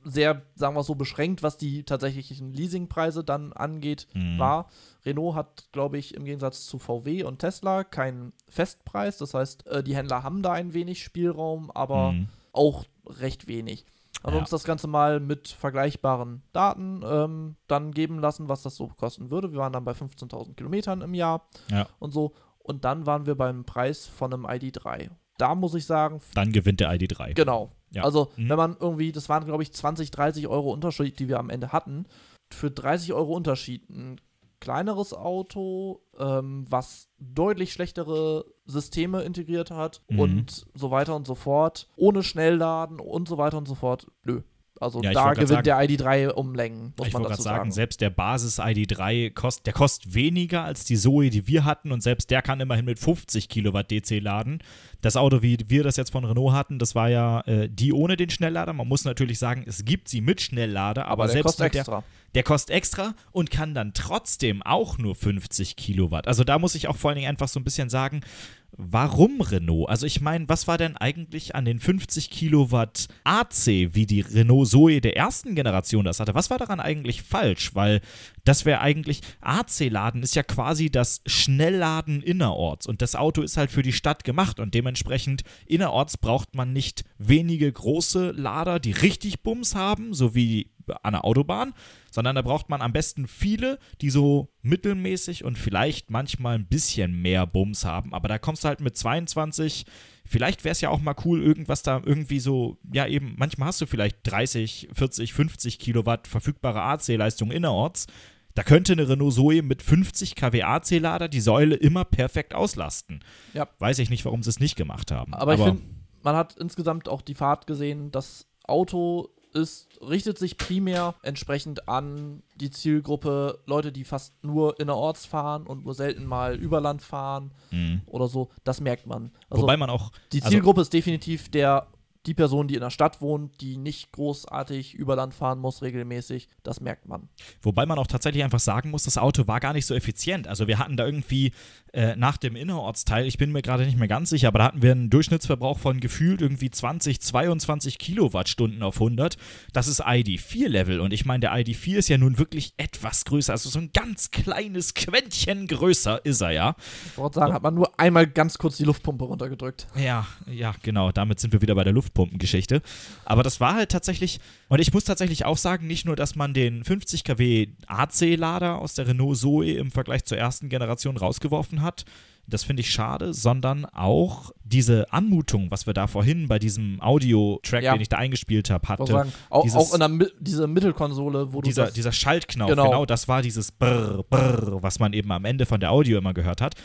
sehr, sagen wir so, beschränkt, was die tatsächlichen Leasingpreise dann angeht, Mhm. war. Renault hat, glaube ich, im Gegensatz zu VW und Tesla keinen Festpreis. Das heißt, äh, die Händler haben da ein wenig Spielraum, aber Mhm. auch recht wenig. Haben Ja. uns das Ganze mal mit vergleichbaren Daten ähm, dann geben lassen, was das so kosten würde. Wir waren dann bei 15.000 Kilometern im Jahr Ja. und so. Und dann waren wir beim Preis von einem ID3. Da muss ich sagen, Dann gewinnt der ID3. Genau. Ja. Also, Mhm. wenn man irgendwie, das waren, glaube ich, 20, 30 Euro Unterschied, die wir am Ende hatten. Für 30 Euro Unterschied ein kleineres Auto, ähm, was deutlich schlechtere Systeme integriert hat Mhm. und so weiter und so fort, ohne Schnellladen und so weiter und so fort. Nö. Also Ja, da gewinnt der ID3 um Längen, muss ich man dazu gerade sagen, sagen. selbst der Basis ID3 kostet, der kostet weniger als die Zoe, die wir hatten und selbst der kann immerhin mit 50 Kilowatt DC laden. Das Auto, wie wir das jetzt von Renault hatten, das war ja äh, die ohne den Schnelllader. Man muss natürlich sagen, es gibt sie mit Schnelllader, aber, Aber der selbst extra. Der, der kostet extra und kann dann trotzdem auch nur 50 Kilowatt. Also da muss ich auch vor allen Dingen einfach so ein bisschen sagen, warum Renault? Also ich meine, was war denn eigentlich an den 50 Kilowatt AC, wie die Renault Zoe der ersten Generation das hatte? Was war daran eigentlich falsch? Weil das wäre eigentlich, AC-Laden ist ja quasi das Schnellladen innerorts und das Auto ist halt für die Stadt gemacht und dementsprechend innerorts braucht man nicht wenige große Lader, die richtig Bums haben, so wie an der Autobahn, sondern da braucht man am besten viele, die so mittelmäßig und vielleicht manchmal ein bisschen mehr Bums haben. Aber da kommst du halt mit 22. Vielleicht wäre es ja auch mal cool, irgendwas da irgendwie so, ja eben, manchmal hast du vielleicht 30, 40, 50 Kilowatt verfügbare AC-Leistung innerorts. Da könnte eine Renault Zoe mit 50 kW AC-Lader die Säule immer perfekt auslasten. Ja. Weiß ich nicht, warum sie es nicht gemacht haben. Aber, ich finde, man hat insgesamt auch die Fahrt gesehen. Das Auto ist, richtet sich primär entsprechend an die Zielgruppe Leute, die fast nur innerorts fahren und nur selten mal Überland fahren Mhm. oder so. Das merkt man. Also Wobei man auch. die also- Zielgruppe ist definitiv der die Person, die in der Stadt wohnt, die nicht großartig Überland fahren muss regelmäßig. Das merkt man. Wobei man auch tatsächlich einfach sagen muss, das Auto war gar nicht so effizient. Also wir hatten da irgendwie äh, nach dem Innerortsteil, ich bin mir gerade nicht mehr ganz sicher, aber da hatten wir einen Durchschnittsverbrauch von gefühlt irgendwie 20, 22 Kilowattstunden auf 100. Das ist ID4-Level und ich meine, der ID4 ist ja nun wirklich etwas größer. Also so ein ganz kleines Quäntchen größer ist er ja. Ich wollte sagen, hat man nur einmal ganz kurz die Luftpumpe runtergedrückt. Ja, ja, genau. Damit sind wir wieder bei der Luftpumpengeschichte. Aber das war halt tatsächlich, und ich muss tatsächlich auch sagen, nicht nur, dass man den 50 kW AC-Lader aus der Renault Zoe im Vergleich zur ersten Generation rausgeworfen hat. Das finde ich schade, sondern auch diese Anmutung, was wir da vorhin bei diesem Audio-Track, Ja. den ich da eingespielt habe, hatte. sagen, auch, dieses- auch in der Mi diese Mittelkonsole, wo du dieser, dieser Schaltknauf, genau. Genau. das war dieses Brrr, Brrr, was man eben am Ende von der Audio immer gehört hat.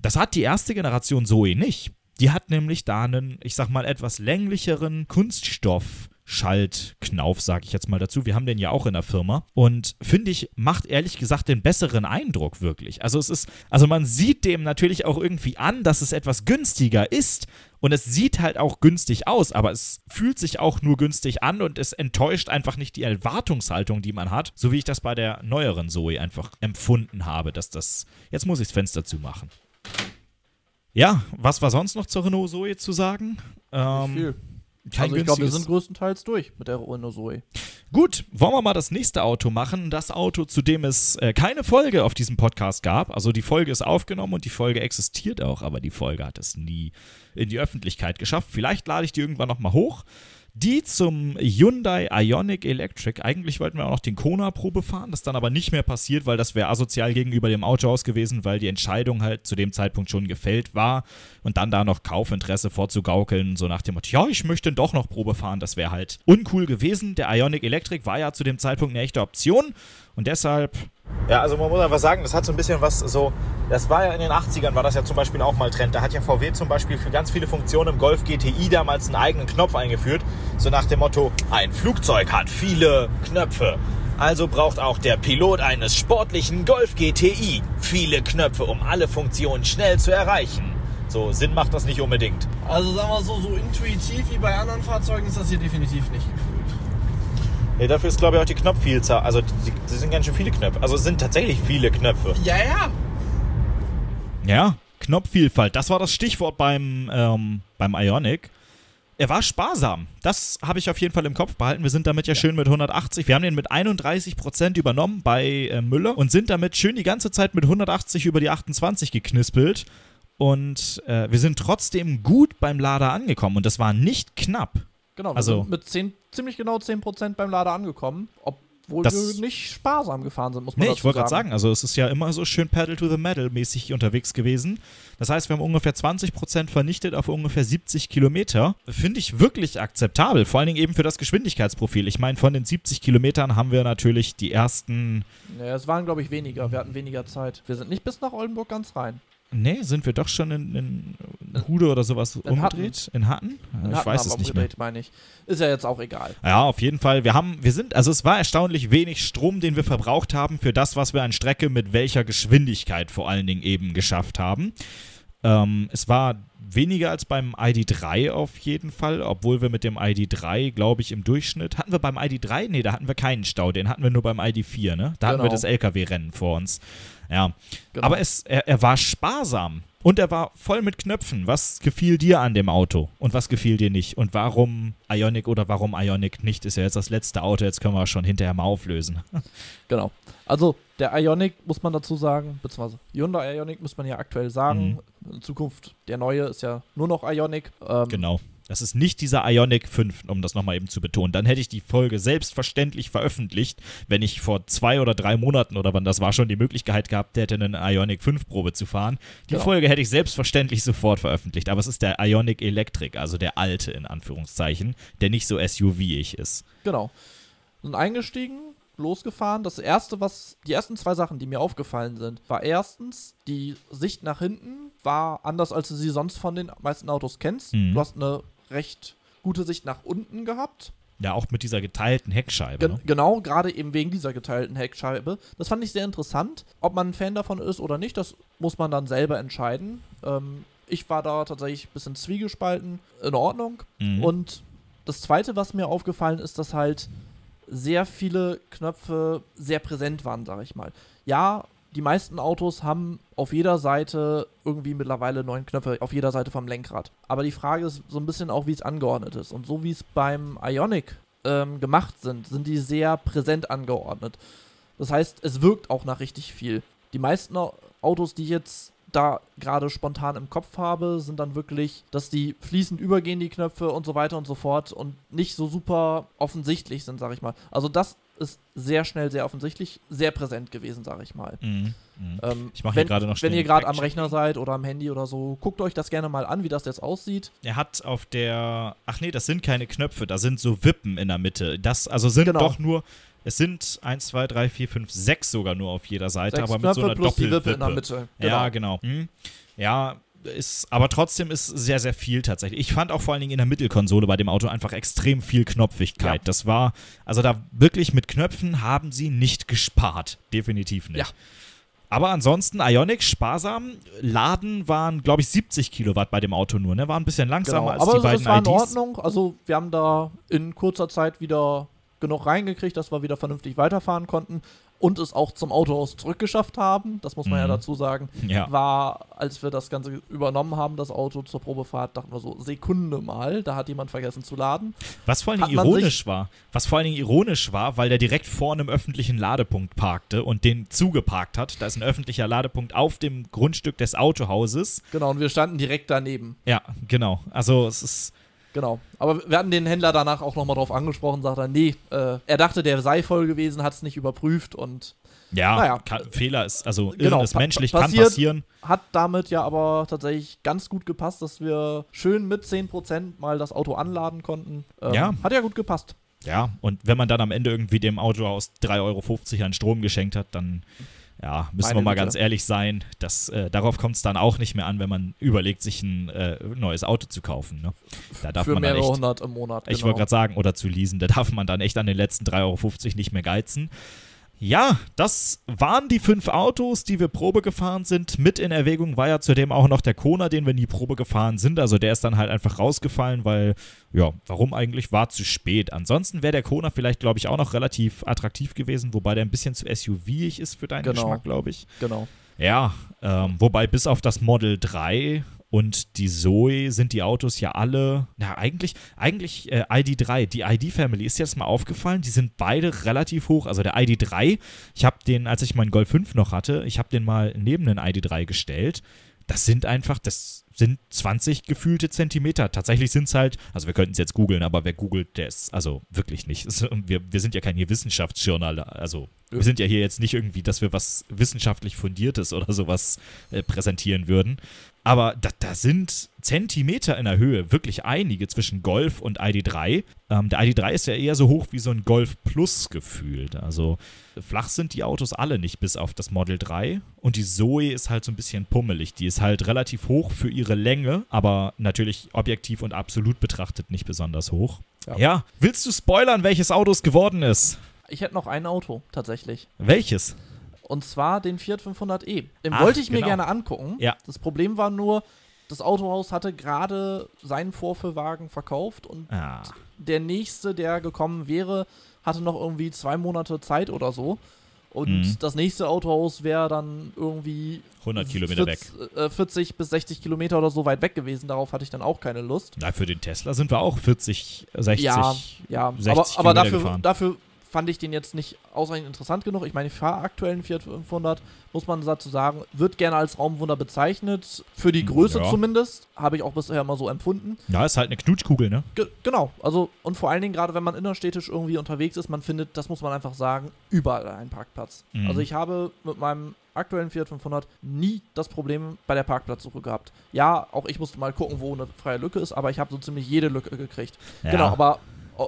Das hat die erste Generation Zoe nicht. Die hat nämlich da einen, ich sag mal, etwas länglicheren Kunststoff. Schaltknauf, sage ich jetzt mal dazu. Wir haben den ja auch in der Firma. Und finde ich, macht ehrlich gesagt den besseren Eindruck wirklich. Also es ist, also man sieht dem natürlich auch irgendwie an, dass es etwas günstiger ist. Und es sieht halt auch günstig aus, aber es fühlt sich auch nur günstig an und es enttäuscht einfach nicht die Erwartungshaltung, die man hat, so wie ich das bei der neueren Zoe einfach empfunden habe, dass das. Jetzt muss ich das Fenster zumachen. Ja, was war sonst noch zur Renault Zoe zu sagen? Ähm, Viel. Also ich glaube, wir sind größtenteils durch mit der Renault Zoe. Gut, wollen wir mal das nächste Auto machen. Das Auto, zu dem es äh, keine Folge auf diesem Podcast gab. Also die Folge ist aufgenommen und die Folge existiert auch, aber die Folge hat es nie in die Öffentlichkeit geschafft. Vielleicht lade ich die irgendwann nochmal hoch. Die zum Hyundai Ioniq Electric. Eigentlich wollten wir auch noch den Kona Probe fahren, das dann aber nicht mehr passiert, weil das wäre asozial gegenüber dem Autohaus gewesen, weil die Entscheidung halt zu dem Zeitpunkt schon gefällt war und dann da noch Kaufinteresse vorzugaukeln, so nach dem Motto, ja, ich möchte doch noch Probe fahren, das wäre halt uncool gewesen. Der Ioniq Electric war ja zu dem Zeitpunkt eine echte Option und deshalb Ja, also man muss einfach sagen, das hat so ein bisschen was so. Das war ja in den 80ern, war das ja zum Beispiel auch mal Trend. Da hat ja VW zum Beispiel für ganz viele Funktionen im Golf GTI damals einen eigenen Knopf eingeführt. So nach dem Motto: Ein Flugzeug hat viele Knöpfe. Also braucht auch der Pilot eines sportlichen Golf GTI viele Knöpfe, um alle Funktionen schnell zu erreichen. So Sinn macht das nicht unbedingt. Also sagen wir so, so intuitiv wie bei anderen Fahrzeugen ist das hier definitiv nicht gefühlt. Ja, dafür ist, glaube ich, auch die Knopfvielzahl. Also, die, die sind ganz schön viele Knöpfe. Also, es sind tatsächlich viele Knöpfe. Ja, ja. Ja, Knopfvielfalt, das war das Stichwort beim, ähm, beim Ionic. Er war sparsam. Das habe ich auf jeden Fall im Kopf behalten. Wir sind damit ja, schön mit 180. Wir haben den mit 31% übernommen bei äh, Müller und sind damit schön die ganze Zeit mit 180 über die 28 geknispelt. Und äh, wir sind trotzdem gut beim Lader angekommen und das war nicht knapp. Genau, wir Also- sind mit 10, ziemlich genau 10% beim Lader angekommen, obwohl Das- wir nicht sparsam gefahren sind, muss man Nee, ich wollte gerade sagen, also es ist ja immer so schön Pedal to the Metal mäßig unterwegs gewesen. Das heißt, wir haben ungefähr 20% vernichtet auf ungefähr 70 Kilometer. Finde ich wirklich akzeptabel, vor allen Dingen eben für das Geschwindigkeitsprofil. Ich meine, von den 70 Kilometern haben wir natürlich die ersten, Ja, es waren, glaube ich, weniger. Wir hatten weniger Zeit. Wir sind nicht bis nach Oldenburg ganz rein. nee, sind wir doch schon in, in Hude oder sowas umgedreht? In Hatten? In ich Hatten weiß es nicht mehr. meine ich. Ist ja jetzt auch egal. Ja, auf jeden Fall. Wir haben, wir sind, also es war erstaunlich wenig Strom, den wir verbraucht haben für das, was wir an Strecke mit welcher Geschwindigkeit vor allen Dingen eben geschafft haben. Ähm, es war weniger als beim ID3 auf jeden Fall, obwohl wir mit dem ID3, glaube ich, im Durchschnitt, hatten wir beim ID3? Nee, da hatten wir keinen Stau, den hatten wir nur beim ID4, ne? Da hatten wir Genau. das LKW-Rennen vor uns. Ja. Genau. Aber es, er, er war sparsam und er war voll mit Knöpfen. Was gefiel dir an dem Auto und was gefiel dir nicht? Und warum Ionic oder warum Ionic nicht? Ist ja jetzt das letzte Auto, jetzt können wir schon hinterher mal auflösen. (laughs) Genau. Also, der Ionic, muss man dazu sagen, beziehungsweise Hyundai Ionic muss man ja aktuell sagen. In Zukunft, der neue ist ja nur noch Ionic. Ähm, Genau. Das ist nicht dieser Ionic 5, um das nochmal eben zu betonen. Dann hätte ich die Folge selbstverständlich veröffentlicht, wenn ich vor zwei oder drei Monaten oder wann das war schon die Möglichkeit gehabt hätte, eine Ionic 5 Probe zu fahren. Die Genau. Folge hätte ich selbstverständlich sofort veröffentlicht. Aber es ist der Ionic Electric, also der alte in Anführungszeichen, der nicht so SUV-ig ist. Genau. Sind eingestiegen, losgefahren. Das erste, was, die ersten zwei Sachen, die mir aufgefallen sind, war erstens, die Sicht nach hinten war anders, als du sie sonst von den meisten Autos kennst. Mhm. Du hast eine recht gute Sicht nach unten gehabt. Ja, auch mit dieser geteilten Heckscheibe. Gen Ne? Genau, gerade eben wegen dieser geteilten Heckscheibe. Das fand ich sehr interessant. Ob man ein Fan davon ist oder nicht, das muss man dann selber entscheiden. Ähm, ich war da tatsächlich ein bisschen zwiegespalten. In Ordnung. Mhm. Und das Zweite, was mir aufgefallen ist, dass halt sehr viele Knöpfe sehr präsent waren, sag ich mal. Ja, die meisten Autos haben auf jeder Seite irgendwie mittlerweile neun Knöpfe, auf jeder Seite vom Lenkrad. Aber die Frage ist so ein bisschen auch, wie es angeordnet ist. Und so wie es beim Ionic ähm, gemacht sind, sind die sehr präsent angeordnet. Das heißt, es wirkt auch nach richtig viel. Die meisten Au- Autos, die ich jetzt da gerade spontan im Kopf habe, sind dann wirklich, dass die fließend übergehen, die Knöpfe und so weiter und so fort und nicht so super offensichtlich sind, sag ich mal. Also das ist sehr schnell sehr offensichtlich, sehr präsent gewesen, sag ich mal. Mhm. Mhm. Ähm, Ich mache hier gerade noch schnell Wenn ihr gerade am. Rechner seid oder am Handy oder so, guckt euch das gerne mal an, wie das jetzt aussieht. Er hat auf der. Ach nee, das sind keine Knöpfe, da sind so Wippen in der Mitte. Das, also sind Genau. doch nur. Es sind 1, 2, 3, 4, 5, 6 sogar nur auf jeder Seite, Sechs aber mit so Knöpfe einer plus Doppelwippe. Wippe in der Mitte. Ja, genau. Hm. Ja, ist, aber trotzdem ist sehr, sehr viel tatsächlich. Ich fand auch vor allen Dingen in der Mittelkonsole bei dem Auto einfach extrem viel Knopfigkeit. Ja. Das war, also da wirklich mit Knöpfen haben sie nicht gespart. Definitiv nicht. Ja. Aber ansonsten, Ionic, sparsam. Laden waren, glaube ich, 70 Kilowatt bei dem Auto nur, ne? War ein bisschen langsamer als Genau. Aber die beiden es war in IDs. Ordnung. Also wir haben da in kurzer Zeit wieder genug reingekriegt, dass wir wieder vernünftig weiterfahren konnten. und es auch zum Autohaus zurückgeschafft haben, das muss man ja Mhm. dazu sagen, Ja. war, als wir das Ganze übernommen haben, das Auto zur Probefahrt, dachten wir so, Sekunde mal, da hat jemand vergessen zu laden. Was vor allen Dingen ironisch war, was vor allen Dingen ironisch war, weil der direkt vor einem öffentlichen Ladepunkt parkte und den zugeparkt hat. Da ist ein öffentlicher Ladepunkt auf dem Grundstück des Autohauses. Genau, und wir standen direkt daneben. Ja, genau. Also es ist Genau. Aber wir hatten den Händler danach auch nochmal drauf angesprochen, sagt er, nee, äh, er dachte, der sei voll gewesen, hat es nicht überprüft und ja, Naja. kann, Fehler ist also Genau, ist menschlich, pa- kann passiert. passieren. hat damit ja aber tatsächlich ganz gut gepasst, dass wir schön mit 10% mal das Auto anladen konnten. Ähm, Ja. Hat ja gut gepasst. Ja, und wenn man dann am Ende irgendwie dem Auto aus 3,50 Euro an Strom geschenkt hat, dann ja, müssen Meine wir mal Güte. ganz ehrlich sein, dass, äh, darauf kommt es dann auch nicht mehr an, wenn man überlegt, sich ein äh, neues Auto zu kaufen. Ne? Da darf für man mehrere echt, hundert im Monat. ich genau. wollte gerade sagen, oder zu leasen, da darf man dann echt an den letzten 3,50 Euro nicht mehr geizen. Ja, das waren die fünf Autos, die wir Probe gefahren sind. Mit in Erwägung war ja zudem auch noch der Kona, den wir nie Probe gefahren sind. Also der ist dann halt einfach rausgefallen, weil, ja, warum eigentlich? War zu spät. Ansonsten wäre der Kona vielleicht, glaube ich, auch noch relativ attraktiv gewesen, wobei der ein bisschen zu SUV-ig ist für deinen Genau. Geschmack, glaube ich. Genau. Ja, ähm, wobei bis auf das Model 3 und die Zoe sind die Autos ja alle, na eigentlich, eigentlich äh, ID3, die ID-Family ist das mal aufgefallen, die sind beide relativ hoch, also der ID3, ich habe den, als ich meinen Golf 5 noch hatte, ich habe den mal neben den ID3 gestellt, das sind einfach, das sind 20 gefühlte Zentimeter. Tatsächlich sind es halt, also wir könnten es jetzt googeln, aber wer googelt, der ist, also wirklich nicht. Wir, wir sind ja kein hier Wissenschaftsjournal, also wir sind ja hier jetzt nicht irgendwie, dass wir was wissenschaftlich Fundiertes oder sowas äh, präsentieren würden. Aber da, da sind Zentimeter in der Höhe, wirklich einige zwischen Golf und ID3. Ähm, der ID3 ist ja eher so hoch wie so ein Golf Plus gefühlt. Also flach sind die Autos alle nicht, bis auf das Model 3. Und die Zoe ist halt so ein bisschen pummelig. Die ist halt relativ hoch für ihre Länge, aber natürlich objektiv und absolut betrachtet nicht besonders hoch. Ja. ja. willst du spoilern, welches Auto es geworden ist? Ich hätte noch ein Auto, tatsächlich. Welches? Und zwar den Fiat 500e. Den Ach, wollte ich mir genau. gerne angucken. Ja. Das Problem war nur, das Autohaus hatte gerade seinen Vorführwagen verkauft und Ah. der nächste, der gekommen wäre, hatte noch irgendwie zwei Monate Zeit oder so. Und Mhm. das nächste Autohaus wäre dann irgendwie 100 Kilometer weg. 40, äh, 40 bis 60 Kilometer oder so weit weg gewesen. Darauf hatte ich dann auch keine Lust. Na, für den Tesla sind wir auch 40, 60. ja, ja. 60 aber, aber dafür, gefahren. dafür fand ich den jetzt nicht ausreichend interessant genug. Ich meine, ich fahre aktuell einen Fiat 500, muss man dazu sagen, wird gerne als Raumwunder bezeichnet. Für die Größe Ja. zumindest. Habe ich auch bisher immer so empfunden. Ja, ist halt eine Knutschkugel, ne? Ge genau, also und vor allen Dingen gerade wenn man innerstädtisch irgendwie unterwegs ist, man findet, das muss man einfach sagen, überall einen Parkplatz. Mhm. Also ich habe mit meinem aktuellen Fiat 500 nie das Problem bei der Parkplatzsuche gehabt. Ja, auch ich musste mal gucken, wo eine freie Lücke ist, aber ich habe so ziemlich jede Lücke gekriegt. Ja. Genau, aber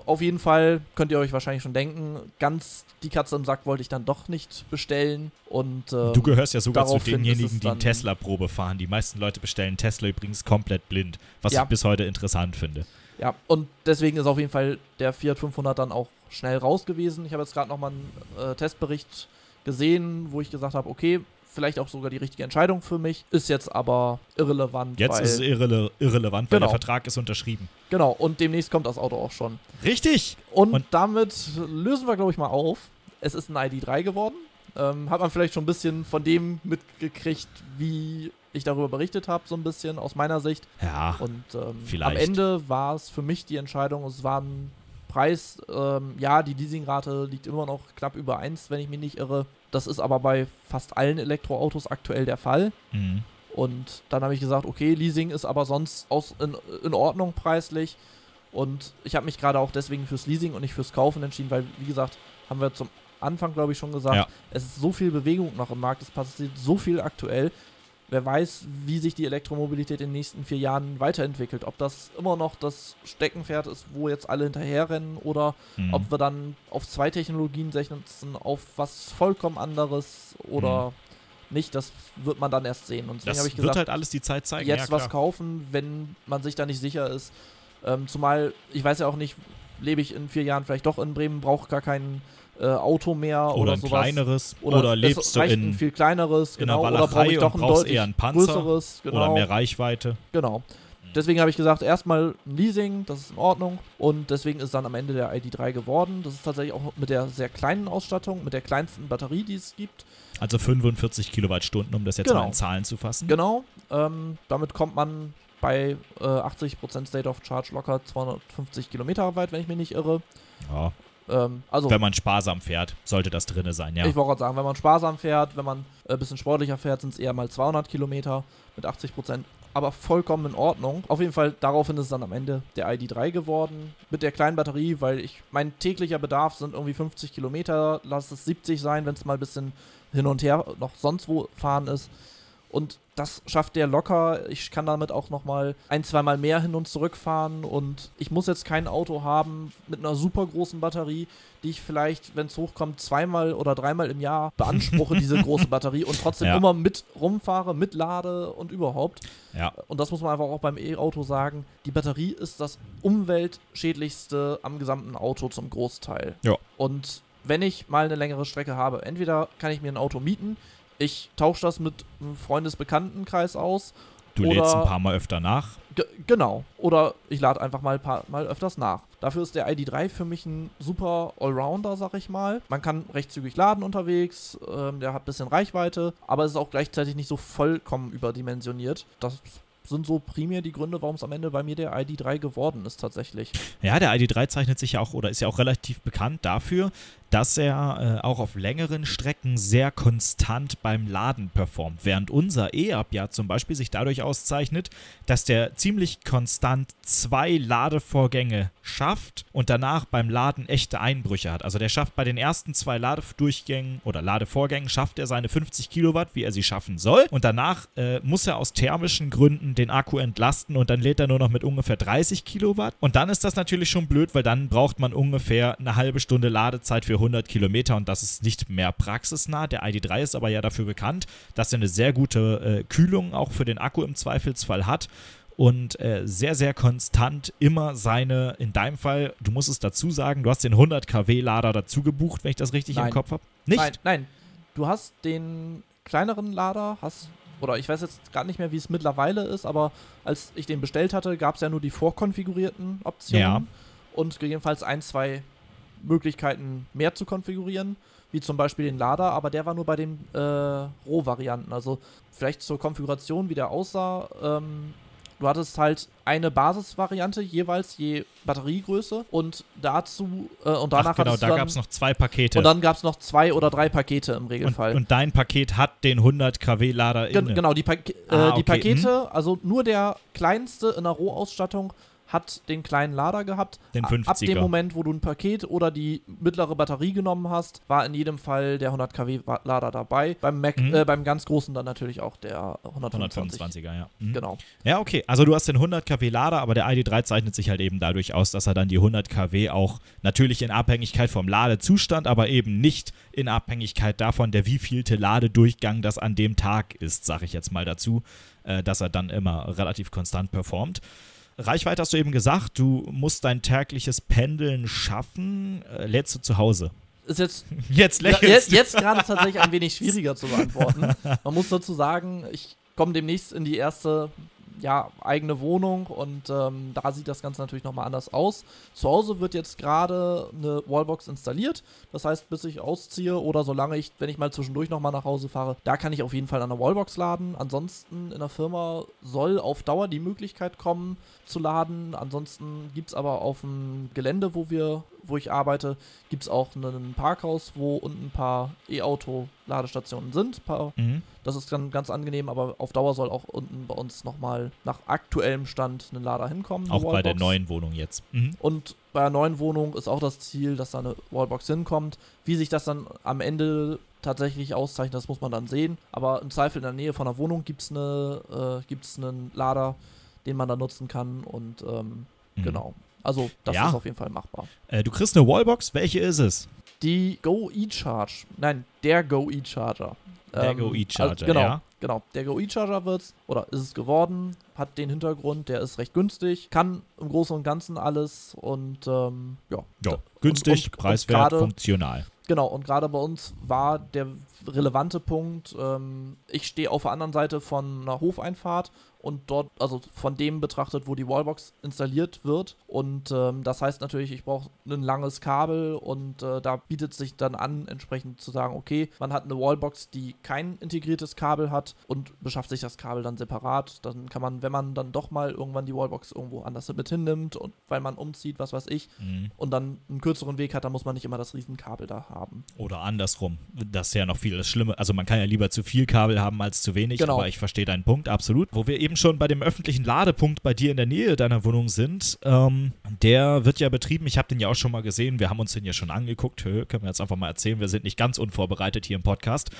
auf jeden Fall könnt ihr euch wahrscheinlich schon denken, ganz die Katze im Sack wollte ich dann doch nicht bestellen und ähm, Du gehörst ja sogar zu denjenigen, die Tesla-Probe fahren. Die meisten Leute bestellen Tesla übrigens komplett blind, was Ja. ich bis heute interessant finde. Ja, und deswegen ist auf jeden Fall der Fiat 500 dann auch schnell raus gewesen. Ich habe jetzt gerade nochmal einen äh, Testbericht gesehen, wo ich gesagt habe, okay, vielleicht auch sogar die richtige Entscheidung für mich, ist jetzt aber irrelevant. Jetzt weil, ist es irrele irrelevant, weil Genau. der Vertrag ist unterschrieben. Genau, und demnächst kommt das Auto auch schon. Richtig! Und, Und- damit lösen wir, glaube ich, mal auf. Es ist ein ID3 geworden. Ähm, hat man vielleicht schon ein bisschen von dem mitgekriegt, wie ich darüber berichtet habe, so ein bisschen aus meiner Sicht. Ja, Und ähm, Vielleicht. am Ende war es für mich die Entscheidung, es war ein Preis, ähm, ja, die Leasingrate liegt immer noch knapp über 1, wenn ich mich nicht irre. Das ist aber bei fast allen Elektroautos aktuell der Fall. mhm. Und dann habe ich gesagt, okay, Leasing ist aber sonst aus, in, in Ordnung preislich. Und ich habe mich gerade auch deswegen fürs Leasing und nicht fürs Kaufen entschieden, weil, wie gesagt, haben wir zum Anfang, glaube ich, schon gesagt, Ja. es ist so viel Bewegung noch im Markt, es passiert so viel aktuell. Wer weiß, wie sich die Elektromobilität in den nächsten vier Jahren weiterentwickelt. Ob das immer noch das Steckenpferd ist, wo jetzt alle hinterherrennen, oder Mhm. ob wir dann auf zwei Technologien setzen, auf was vollkommen anderes oder nicht, das wird man dann erst sehen. Und deswegen habe ich wird gesagt, halt alles die Zeit zeigen. jetzt ja, was kaufen, wenn man sich da nicht sicher ist. Ähm, zumal, ich weiß ja auch nicht, lebe ich in vier Jahren vielleicht doch in Bremen, brauche gar kein äh, Auto mehr oder, Oder ein sowas. kleineres. Oder, es lebst du reicht ein in, viel kleineres, in einer genau, oder brauche ich doch ein deutlich eher einen Panzer größeres, genau. oder mehr Reichweite. Genau. Deswegen habe ich gesagt, erstmal ein Leasing, das ist in Ordnung. Und deswegen ist dann am Ende der ID3 geworden. Das ist tatsächlich auch mit der sehr kleinen Ausstattung, mit der kleinsten Batterie, die es gibt. Also 45 Kilowattstunden, um das jetzt Genau. mal in Zahlen zu fassen. Genau. Ähm, damit kommt man bei äh, 80% State of Charge locker 250 Kilometer weit, wenn ich mich nicht irre. Ja. Ähm, also Wenn man sparsam fährt, sollte das drinne sein, ja. Ich wollte gerade sagen, wenn man sparsam fährt, wenn man ein bisschen sportlicher fährt, sind es eher mal 200 Kilometer mit 80 Prozent. Aber vollkommen in Ordnung. Auf jeden Fall, daraufhin ist es dann am Ende der ID3 geworden. Mit der kleinen Batterie, weil ich, mein täglicher Bedarf sind irgendwie 50 Kilometer. Lass es 70 sein, wenn es mal ein bisschen hin und her noch sonst wo fahren ist. Und das schafft der locker. Ich kann damit auch nochmal ein, zweimal mehr hin und zurück fahren. Und ich muss jetzt kein Auto haben mit einer super großen Batterie, die ich vielleicht, wenn es hochkommt, zweimal oder dreimal im Jahr beanspruche, diese (laughs) große Batterie, und trotzdem Ja. immer mit rumfahre, mitlade und überhaupt. ja. Und das muss man einfach auch beim E-Auto sagen. Die Batterie ist das umweltschädlichste am gesamten Auto zum Großteil. Ja. Und wenn ich mal eine längere Strecke habe, entweder kann ich mir ein Auto mieten, ich tausche das mit einem Freundesbekanntenkreis aus. Du oder, lädst ein paar Mal öfter nach. Ge genau. Oder ich lade einfach mal ein paar Mal öfters nach. Dafür ist der ID3 für mich ein super Allrounder, sag ich mal. Man kann recht zügig laden unterwegs, ähm, der hat ein bisschen Reichweite, aber es ist auch gleichzeitig nicht so vollkommen überdimensioniert. Das sind so primär die Gründe, warum es am Ende bei mir der ID3 geworden ist tatsächlich. Ja, der ID3 zeichnet sich ja auch oder ist ja auch relativ bekannt dafür, dass er äh, auch auf längeren Strecken sehr konstant beim Laden performt. Während unser E-Up ja zum Beispiel sich dadurch auszeichnet, dass der ziemlich konstant zwei Ladevorgänge schafft und danach beim Laden echte Einbrüche hat. Also der schafft bei den ersten zwei Ladedurchgängen oder Ladevorgängen schafft er seine 50 Kilowatt, wie er sie schaffen soll. Und danach äh, muss er aus thermischen Gründen den Akku entlasten und dann lädt er nur noch mit ungefähr 30 Kilowatt. Und dann ist das natürlich schon blöd, weil dann braucht man ungefähr eine halbe Stunde Ladezeit für 100 Kilometer und das ist nicht mehr praxisnah. Der ID3 ist aber ja dafür bekannt, dass er eine sehr gute äh, Kühlung auch für den Akku im Zweifelsfall hat und äh, sehr, sehr konstant immer seine, in deinem Fall, du musst es dazu sagen, du hast den 100 kW Lader dazu gebucht, wenn ich das richtig im Nein. Kopf habe. Nicht? Nein, nein. Du hast den kleineren Lader, hast, oder ich weiß jetzt gar nicht mehr, wie es mittlerweile ist, aber als ich den bestellt hatte, gab es ja nur die vorkonfigurierten Optionen Ja. und gegebenenfalls ein, zwei Möglichkeiten mehr zu konfigurieren, wie zum Beispiel den Lader, aber der war nur bei den äh, Rohvarianten. Also vielleicht zur Konfiguration, wie der aussah. Ähm, du hattest halt eine Basisvariante, jeweils je Batteriegröße und dazu äh, und danach Ach, genau, da gab es noch zwei Pakete. und dann gab es noch zwei oder drei Pakete im und, Regelfall. und dein Paket hat den 100 kW Lader Gen inne. genau, die, Pak äh, Ah, die okay, Pakete, also nur der kleinste in der Rohausstattung hat den kleinen Lader gehabt. Den A- Ab 50er. dem Moment, wo du ein Paket oder die mittlere Batterie genommen hast, war in jedem Fall der 100 kW Lader dabei. Beim Mac, Mhm. äh, beim ganz großen dann natürlich auch der 125. 125er, ja. Mhm. Genau. Ja, okay. Also du hast den 100 kW Lader, aber der ID3 zeichnet sich halt eben dadurch aus, dass er dann die 100 kW auch natürlich in Abhängigkeit vom Ladezustand, aber eben nicht in Abhängigkeit davon, der wievielte Ladedurchgang das an dem Tag ist, sage ich jetzt mal dazu, äh, dass er dann immer relativ konstant performt. Reichweite hast du eben gesagt, du musst dein tägliches Pendeln schaffen. Äh, lädst du zu Hause? Ist jetzt (laughs) Jetzt Ja, jetzt, jetzt gerade tatsächlich ein wenig schwieriger zu beantworten. Man muss dazu sagen, ich komme demnächst in die erste ja, eigene Wohnung und ähm, da sieht das Ganze natürlich nochmal anders aus. Zu Hause wird jetzt gerade eine Wallbox installiert. Das heißt, bis ich ausziehe oder solange ich, wenn ich mal zwischendurch nochmal nach Hause fahre, da kann ich auf jeden Fall an der Wallbox laden. Ansonsten in der Firma soll auf Dauer die Möglichkeit kommen zu laden. Ansonsten gibt es aber auf dem Gelände, wo wir, wo ich arbeite, gibt es auch ein Parkhaus, wo unten ein paar E-Auto-Ladestationen sind. Paar, Mhm. das ist dann ganz angenehm, aber auf Dauer soll auch unten bei uns nochmal nach aktuellem Stand ein Lader hinkommen. Auch bei der neuen Wohnung jetzt. Mhm. Und bei der neuen Wohnung ist auch das Ziel, dass da eine Wallbox hinkommt. Wie sich das dann am Ende tatsächlich auszeichnet, das muss man dann sehen. Aber im Zweifel in der Nähe von der Wohnung gibt es eine, äh, gibt's einen Lader, den man da nutzen kann. Und ähm, Mhm. genau. Also das Ja. ist auf jeden Fall machbar. Äh, du kriegst eine Wallbox. Welche ist es? Die Go E-Charge. Nein, der Go E-Charger. Der Go E-Charger, also, genau, ja. genau. Der Go E-Charger wird's oder ist es geworden, hat den Hintergrund, der ist recht günstig, kann im Großen und Ganzen alles und ähm, ja. Ja, Und- günstig, und- und preiswert, gerade- funktional. Genau, und gerade bei uns war der relevante Punkt, ähm, ich stehe auf der anderen Seite von einer Hofeinfahrt und dort, also von dem betrachtet, wo die Wallbox installiert wird. Und ähm, das heißt natürlich, ich brauche ein langes Kabel und äh, da bietet sich dann an, entsprechend zu sagen, okay, man hat eine Wallbox, die kein integriertes Kabel hat und beschafft sich das Kabel dann separat. Dann kann man, wenn man dann doch mal irgendwann die Wallbox irgendwo anders mit hinnimmt und weil man umzieht, was weiß ich, Mhm. und dann einen kürzeren Weg hat, dann muss man nicht immer das Riesenkabel da haben. Oder andersrum. Das ist ja noch viel das Schlimme. Also man kann ja lieber zu viel Kabel haben als zu wenig, Genau. aber ich verstehe deinen Punkt absolut. Wo wir eben schon bei dem öffentlichen Ladepunkt bei dir in der Nähe deiner Wohnung sind, ähm, der wird ja betrieben, ich habe den ja auch schon mal gesehen, wir haben uns den ja schon angeguckt, Hö, können wir jetzt einfach mal erzählen, wir sind nicht ganz unvorbereitet hier im Podcast.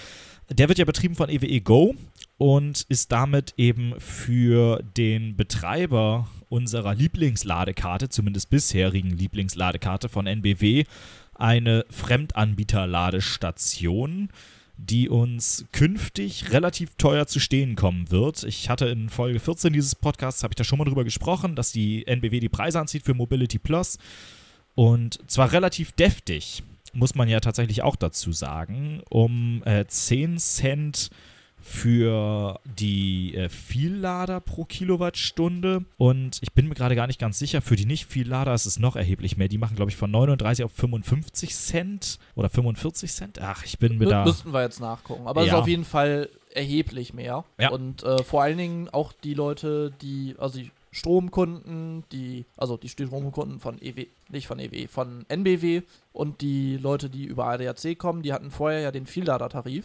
Der wird ja betrieben von EWE Go und ist damit eben für den Betreiber unserer Lieblingsladekarte, zumindest bisherigen Lieblingsladekarte von NBW, eine Fremdanbieterladestation, die uns künftig relativ teuer zu stehen kommen wird. Ich hatte in Folge 14 dieses Podcasts, habe ich da schon mal drüber gesprochen, dass die NBW die Preise anzieht für Mobility Plus. Und zwar relativ deftig, muss man ja tatsächlich auch dazu sagen, um äh, 10 Cent für die äh, Viellader pro Kilowattstunde und ich bin mir gerade gar nicht ganz sicher, für die Nicht-Viellader ist es noch erheblich mehr. Die machen, glaube ich, von 39 auf 55 Cent oder 45 Cent. Ach, ich bin mir da. müssten wir jetzt nachgucken. Aber es ist Ja. auf jeden Fall erheblich mehr. Ja. Und äh, vor allen Dingen auch die Leute, die, also die Stromkunden, die, also die Stromkunden von EW, nicht von EW, von NBW und die Leute, die über ADAC kommen, die hatten vorher ja den Viellader-Tarif,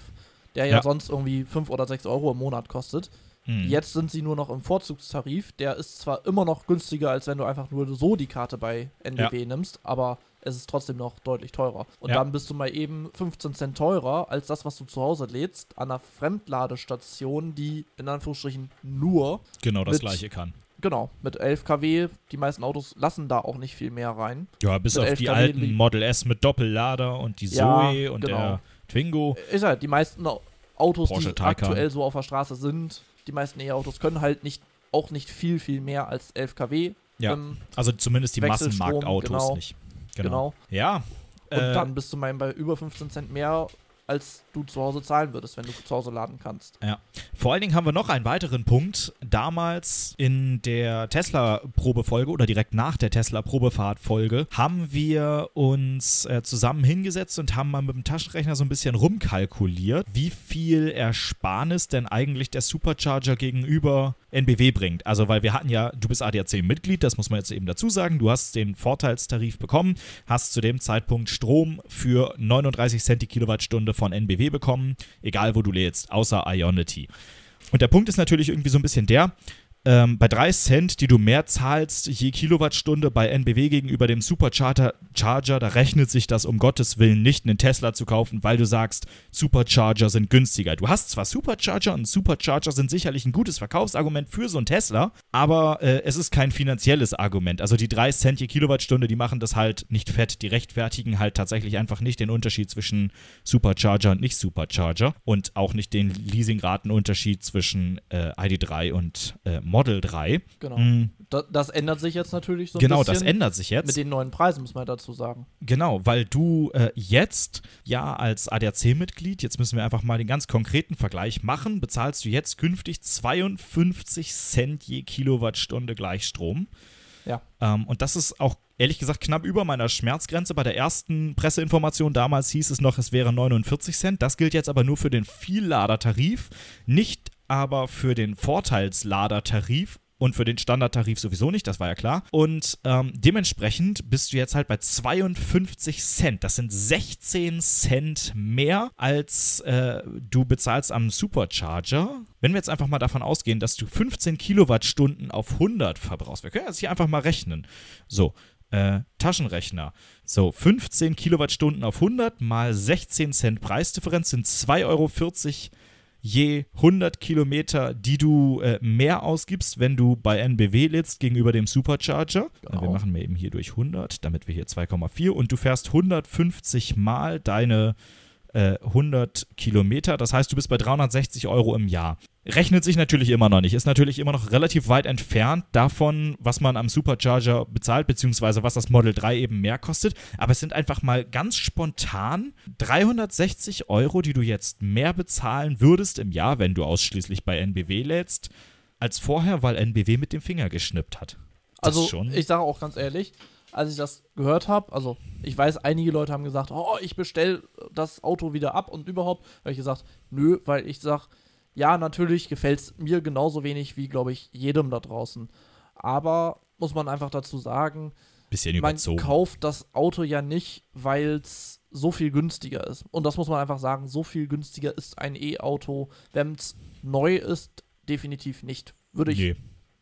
der ja, Ja. sonst irgendwie 5 oder 6 Euro im Monat kostet. Hm. Jetzt sind sie nur noch im Vorzugstarif. Der ist zwar immer noch günstiger, als wenn du einfach nur so die Karte bei NBW nimmst, aber es ist trotzdem noch deutlich teurer. Und Ja. dann bist du mal eben 15 Cent teurer als das, was du zu Hause lädst, an einer Fremdladestation, die in Anführungsstrichen nur, genau das mit- gleiche kann. genau, mit 11 kW, die meisten Autos lassen da auch nicht viel mehr rein. Ja, bis Mit auf 11 die kW alten Model S mit Doppellader und die Ja, Zoe und genau. der Twingo. Ist halt, die meisten Autos, Porsche die Taycan. aktuell so auf der Straße sind, die meisten E-Autos können halt nicht, auch nicht viel, viel mehr als 11 kW. Ja. ähm, Also zumindest die Massenmarktautos genau. nicht. Genau. Ja. Und äh, dann bist du mal bei über 15 Cent mehr, als du zu Hause zahlen würdest, wenn du zu Hause laden kannst. Ja. Vor allen Dingen haben wir noch einen weiteren Punkt. Damals in der Tesla-Probefolge oder direkt nach der Tesla-Probefahrt-Folge haben wir uns äh, zusammen hingesetzt und haben mal mit dem Taschenrechner so ein bisschen rumkalkuliert, wie viel Ersparnis denn eigentlich der Supercharger gegenüber NBW bringt. Also, weil wir hatten ja, du bist ADAC-Mitglied, das muss man jetzt eben dazu sagen. Du hast den Vorteilstarif bekommen, hast zu dem Zeitpunkt Strom für 39 Cent die Kilowattstunde von NBW bekommen, egal wo du lädst, außer Ionity. Und der Punkt ist natürlich irgendwie so ein bisschen der, ähm, bei 3 Cent, die du mehr zahlst je Kilowattstunde bei NBW gegenüber dem Supercharger, Charger, da rechnet sich das um Gottes Willen nicht, einen Tesla zu kaufen, weil du sagst, Supercharger sind günstiger. Du hast zwar Supercharger und Supercharger sind sicherlich ein gutes Verkaufsargument für so ein Tesla, aber äh, es ist kein finanzielles Argument. Also die 3 Cent je Kilowattstunde, die machen das halt nicht fett, die rechtfertigen halt tatsächlich einfach nicht den Unterschied zwischen Supercharger und nicht Supercharger und auch nicht den Leasingratenunterschied zwischen äh, ID3 und äh, 3. Genau. Mm, Da, das ändert sich jetzt natürlich so ein genau, das ändert sich jetzt. Mit den neuen Preisen, muss man dazu sagen. Genau, weil du äh, jetzt ja als ADAC-Mitglied, jetzt müssen wir einfach mal den ganz konkreten Vergleich machen, bezahlst du jetzt künftig 52 Cent je Kilowattstunde Gleichstrom. Ja. Ähm, und das ist auch ehrlich gesagt knapp über meiner Schmerzgrenze. Bei der ersten Presseinformation damals hieß es noch, es wäre 49 Cent. Das gilt jetzt aber nur für den Vielladertarif, nicht aber für den Vorteilsladertarif und für den Standardtarif sowieso nicht, das war ja klar. Und ähm, dementsprechend bist du jetzt halt bei 52 Cent. Das sind 16 Cent mehr, als äh, du bezahlst am Supercharger. Wenn wir jetzt einfach mal davon ausgehen, dass du 15 Kilowattstunden auf 100 verbrauchst, wir können jetzt hier einfach mal rechnen. So, äh, Taschenrechner. So, 15 Kilowattstunden auf 100 mal 16 Cent Preisdifferenz sind 2,40 Euro je 100 Kilometer, die du äh, mehr ausgibst, wenn du bei NBW lädst gegenüber dem Supercharger. Genau. Wir machen wir eben hier durch 100, damit wir hier 2,4 und du fährst 150 mal deine äh, 100 Kilometer. Das heißt, du bist bei 360 Euro im Jahr. Rechnet sich natürlich immer noch nicht. Ist natürlich immer noch relativ weit entfernt davon, was man am Supercharger bezahlt, beziehungsweise was das Model 3 eben mehr kostet. Aber es sind einfach mal ganz spontan 360 Euro, die du jetzt mehr bezahlen würdest im Jahr, wenn du ausschließlich bei NBW lädst, als vorher, weil NBW mit dem Finger geschnippt hat. Das Also, schon. ich sage auch ganz ehrlich, als ich das gehört habe, also ich weiß, einige Leute haben gesagt, oh, ich bestelle das Auto wieder ab und überhaupt, habe ich gesagt, nö, weil ich sage, ja, natürlich gefällt es mir genauso wenig wie, glaube ich, jedem da draußen. Aber muss man einfach dazu sagen, Bisschen man überzogen. kauft das Auto ja nicht, weil es so viel günstiger ist. Und das muss man einfach sagen, so viel günstiger ist ein E-Auto, wenn es neu ist, definitiv nicht. Würde ich Nee.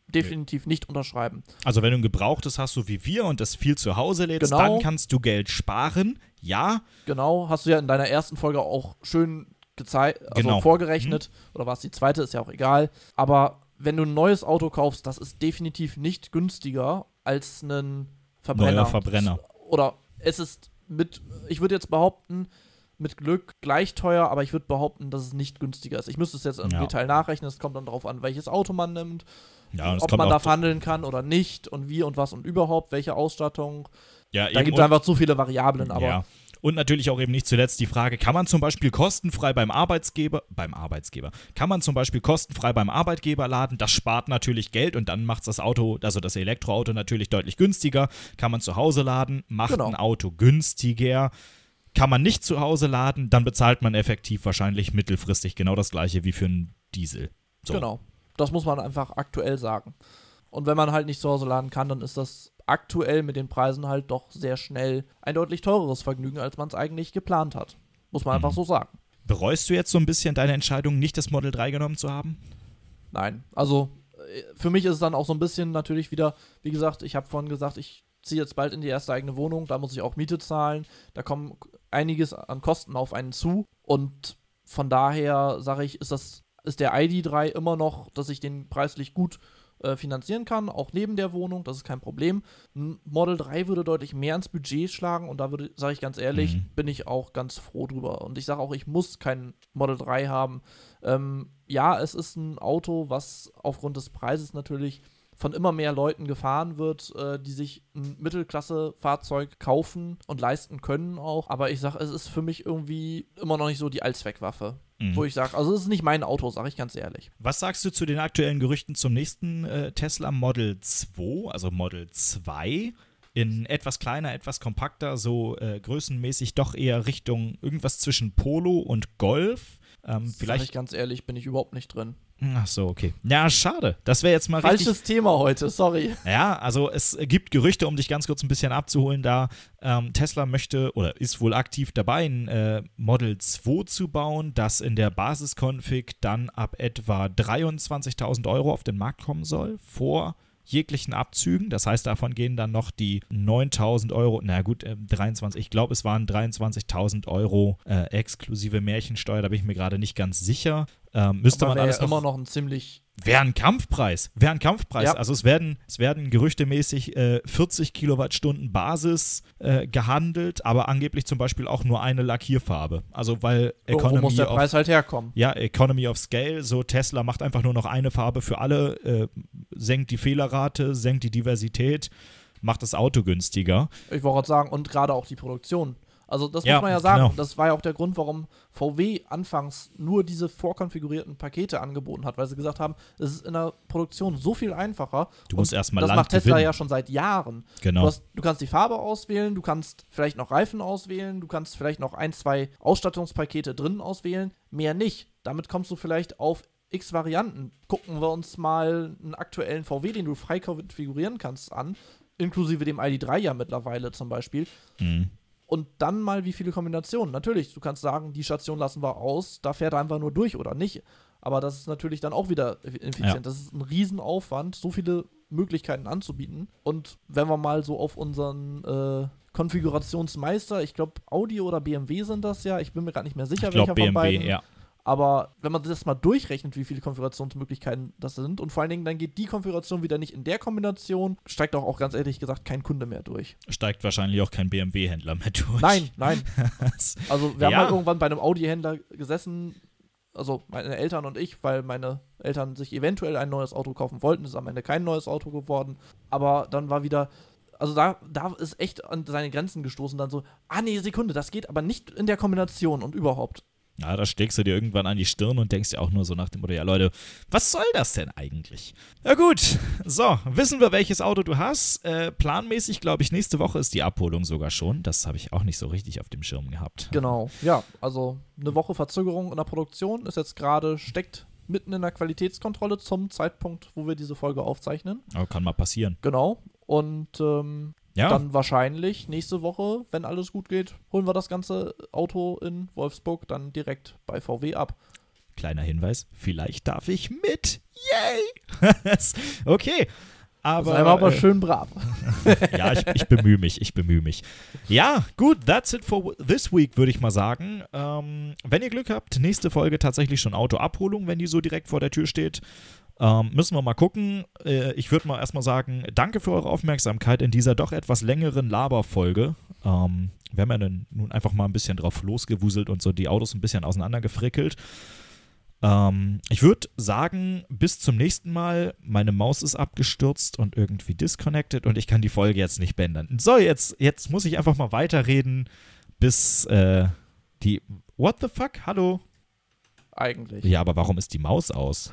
Definitiv nicht unterschreiben. Also wenn du ein Gebrauchtes hast, so wie wir, und das viel zu Hause lädst, Genau. dann kannst du Geld sparen. Ja, Genau, hast du ja in deiner ersten Folge auch schön gezeigt, also Genau. vorgerechnet. Oder war es die zweite, ist ja auch egal. Aber wenn du ein neues Auto kaufst, das ist definitiv nicht günstiger als ein Verbrenner. Neuer Verbrenner. Oder es ist mit, ich würde jetzt behaupten, mit Glück gleich teuer, aber ich würde behaupten, dass es nicht günstiger ist. Ich müsste es jetzt im Ja. Detail nachrechnen. Es kommt dann darauf an, welches Auto man nimmt, ja ob man da verhandeln kann oder nicht und wie und was und überhaupt, welche Ausstattung. ja, Da gibt es einfach zu viele Variablen, aber ja. Und natürlich auch eben nicht zuletzt die Frage, kann man zum Beispiel kostenfrei beim Arbeitsgeber, beim Arbeitsgeber, kann man zum Beispiel kostenfrei beim Arbeitgeber laden? Das spart natürlich Geld und dann macht das Auto, also das Elektroauto natürlich deutlich günstiger. Kann man zu Hause laden, macht Genau. ein Auto günstiger. Kann man nicht zu Hause laden, dann bezahlt man effektiv wahrscheinlich mittelfristig genau das gleiche wie für einen Diesel. So. Genau. Das muss man einfach aktuell sagen. Und wenn man halt nicht zu Hause laden kann, dann ist das aktuell mit den Preisen halt doch sehr schnell ein deutlich teureres Vergnügen, als man es eigentlich geplant hat. Muss man einfach so sagen. Bereust du jetzt so ein bisschen deine Entscheidung, nicht das Model 3 genommen zu haben? Nein. Also äh, für mich ist es dann auch so ein bisschen natürlich wieder, wie gesagt, ich habe vorhin gesagt, ich ziehe jetzt bald in die erste eigene Wohnung, da muss ich auch Miete zahlen, da kommen einiges an Kosten auf einen zu und von daher sage ich, ist das ist der ID3 immer noch, dass ich den preislich gut äh, finanzieren kann, auch neben der Wohnung, das ist kein Problem. Ein Model 3 würde deutlich mehr ins Budget schlagen und da würde, sage ich ganz ehrlich, Mhm. bin ich auch ganz froh drüber. Und ich sage auch, ich muss kein Model 3 haben. Ähm, ja, es ist ein Auto, was aufgrund des Preises natürlich von immer mehr Leuten gefahren wird, äh, die sich ein Mittelklasse-Fahrzeug kaufen und leisten können auch. Aber ich sage, es ist für mich irgendwie immer noch nicht so die Allzweckwaffe. Mhm. Wo ich sage, also es ist nicht mein Auto, sage ich ganz ehrlich. Was sagst du zu den aktuellen Gerüchten zum nächsten äh, Tesla Model 2, also Model 2? In etwas kleiner, etwas kompakter, so äh, größenmäßig doch eher Richtung irgendwas zwischen Polo und Golf. Ähm, vielleicht. ganz ehrlich, bin ich überhaupt nicht drin. Ach so, okay. Ja, schade. Das wäre jetzt mal richtig. Falsches Thema heute, sorry. Ja, also es gibt Gerüchte, um dich ganz kurz ein bisschen abzuholen, da ähm, Tesla möchte oder ist wohl aktiv dabei, ein äh, Model 2 zu bauen, das in der Basiskonfig dann ab etwa 23.000 Euro auf den Markt kommen soll, vor jeglichen Abzügen. Das heißt, davon gehen dann noch die 9.000 Euro, na gut, äh, 23, ich glaube, es waren 23.000 Euro äh, exklusive Märchensteuer, da bin ich mir gerade nicht ganz sicher. Ähm, müsste Aber man wäre alles immer noch ein ziemlich Wäre ein Kampfpreis. Wäre ein Kampfpreis. Ja. Also es werden, es werden gerüchtemäßig äh, 40 Kilowattstunden Basis äh, gehandelt, aber angeblich zum Beispiel auch nur eine Lackierfarbe. Also weil Irgendwo Economy muss der of, Preis halt herkommen. ja, Economy of Scale, so Tesla macht einfach nur noch eine Farbe für alle, äh, senkt die Fehlerrate, senkt die Diversität, macht das Auto günstiger. Ich wollte gerade sagen, und gerade auch die Produktion. Also das Ja, muss man ja sagen. genau. Das war ja auch der Grund, warum VW anfangs nur diese vorkonfigurierten Pakete angeboten hat, weil sie gesagt haben, es ist in der Produktion so viel einfacher. Du musst erstmal Das Land macht Tesla gewinnen. ja schon seit Jahren. Genau. Du, hast, du kannst die Farbe auswählen, du kannst vielleicht noch Reifen auswählen, du kannst vielleicht noch ein, zwei Ausstattungspakete drin auswählen, mehr nicht. Damit kommst du vielleicht auf x Varianten. Gucken wir uns mal einen aktuellen VW, den du frei konfigurieren kannst, an, inklusive dem ID3 ja mittlerweile zum Beispiel. Mhm. Und dann mal, wie viele Kombinationen. Natürlich, du kannst sagen, die Station lassen wir aus, da fährt er einfach nur durch oder nicht. Aber das ist natürlich dann auch wieder effizient. Ja. Das ist ein Riesenaufwand, so viele Möglichkeiten anzubieten. Und wenn wir mal so auf unseren äh, Konfigurationsmeister, ich glaube Audi oder BMW sind das ja, ich bin mir gerade nicht mehr sicher, Ich glaube welcher von BMW, beiden. ja. Aber wenn man das mal durchrechnet, wie viele Konfigurationsmöglichkeiten das sind und vor allen Dingen dann geht die Konfiguration wieder nicht in der Kombination, steigt auch, auch ganz ehrlich gesagt kein Kunde mehr durch. Steigt wahrscheinlich auch kein BMW-Händler mehr durch. Nein, nein. (laughs) Also wir Ja. haben mal irgendwann bei einem Audi-Händler gesessen, also meine Eltern und ich, weil meine Eltern sich eventuell ein neues Auto kaufen wollten. Ist am Ende kein neues Auto geworden. Aber dann war wieder, also da, da ist echt an seine Grenzen gestoßen. Dann so, ah nee, Sekunde, das geht aber nicht in der Kombination und überhaupt. Ja, da steckst du dir irgendwann an die Stirn und denkst dir auch nur so nach dem Motto, ja Leute, was soll das denn eigentlich? Ja gut, so, wissen wir, welches Auto du hast. Äh, planmäßig, glaube ich, nächste Woche ist die Abholung sogar schon. Das habe ich auch nicht so richtig auf dem Schirm gehabt. Genau, ja, also eine Woche Verzögerung in der Produktion ist jetzt gerade, steckt mitten in der Qualitätskontrolle zum Zeitpunkt, wo wir diese Folge aufzeichnen. Aber kann mal passieren. Genau. Und ähm, Ja, dann wahrscheinlich nächste Woche, wenn alles gut geht, holen wir das ganze Auto in Wolfsburg dann direkt bei VW ab. kleiner Hinweis, vielleicht darf ich mit. Yay! (laughs) okay. Aber, Sei aber äh, schön brav. (laughs) Ja, ich, ich bemühe mich, ich bemühe mich. Ja, gut, that's it for this week, würde ich mal sagen. Ähm, wenn ihr Glück habt, nächste Folge tatsächlich schon Autoabholung, wenn die so direkt vor der Tür steht. Ähm, müssen wir mal gucken. Äh, ich würde mal erstmal sagen, danke für eure Aufmerksamkeit in dieser doch etwas längeren Laberfolge. Ähm, wir haben ja dann nun einfach mal ein bisschen drauf losgewuselt und so die Autos ein bisschen auseinandergefrickelt. Ähm, ich würde sagen, bis zum nächsten Mal. Meine Maus ist abgestürzt und irgendwie disconnected und ich kann die Folge jetzt nicht beenden. So, jetzt, jetzt muss ich einfach mal weiterreden, bis äh, die. What the fuck? Hallo? Eigentlich. Ja, aber warum ist die Maus aus?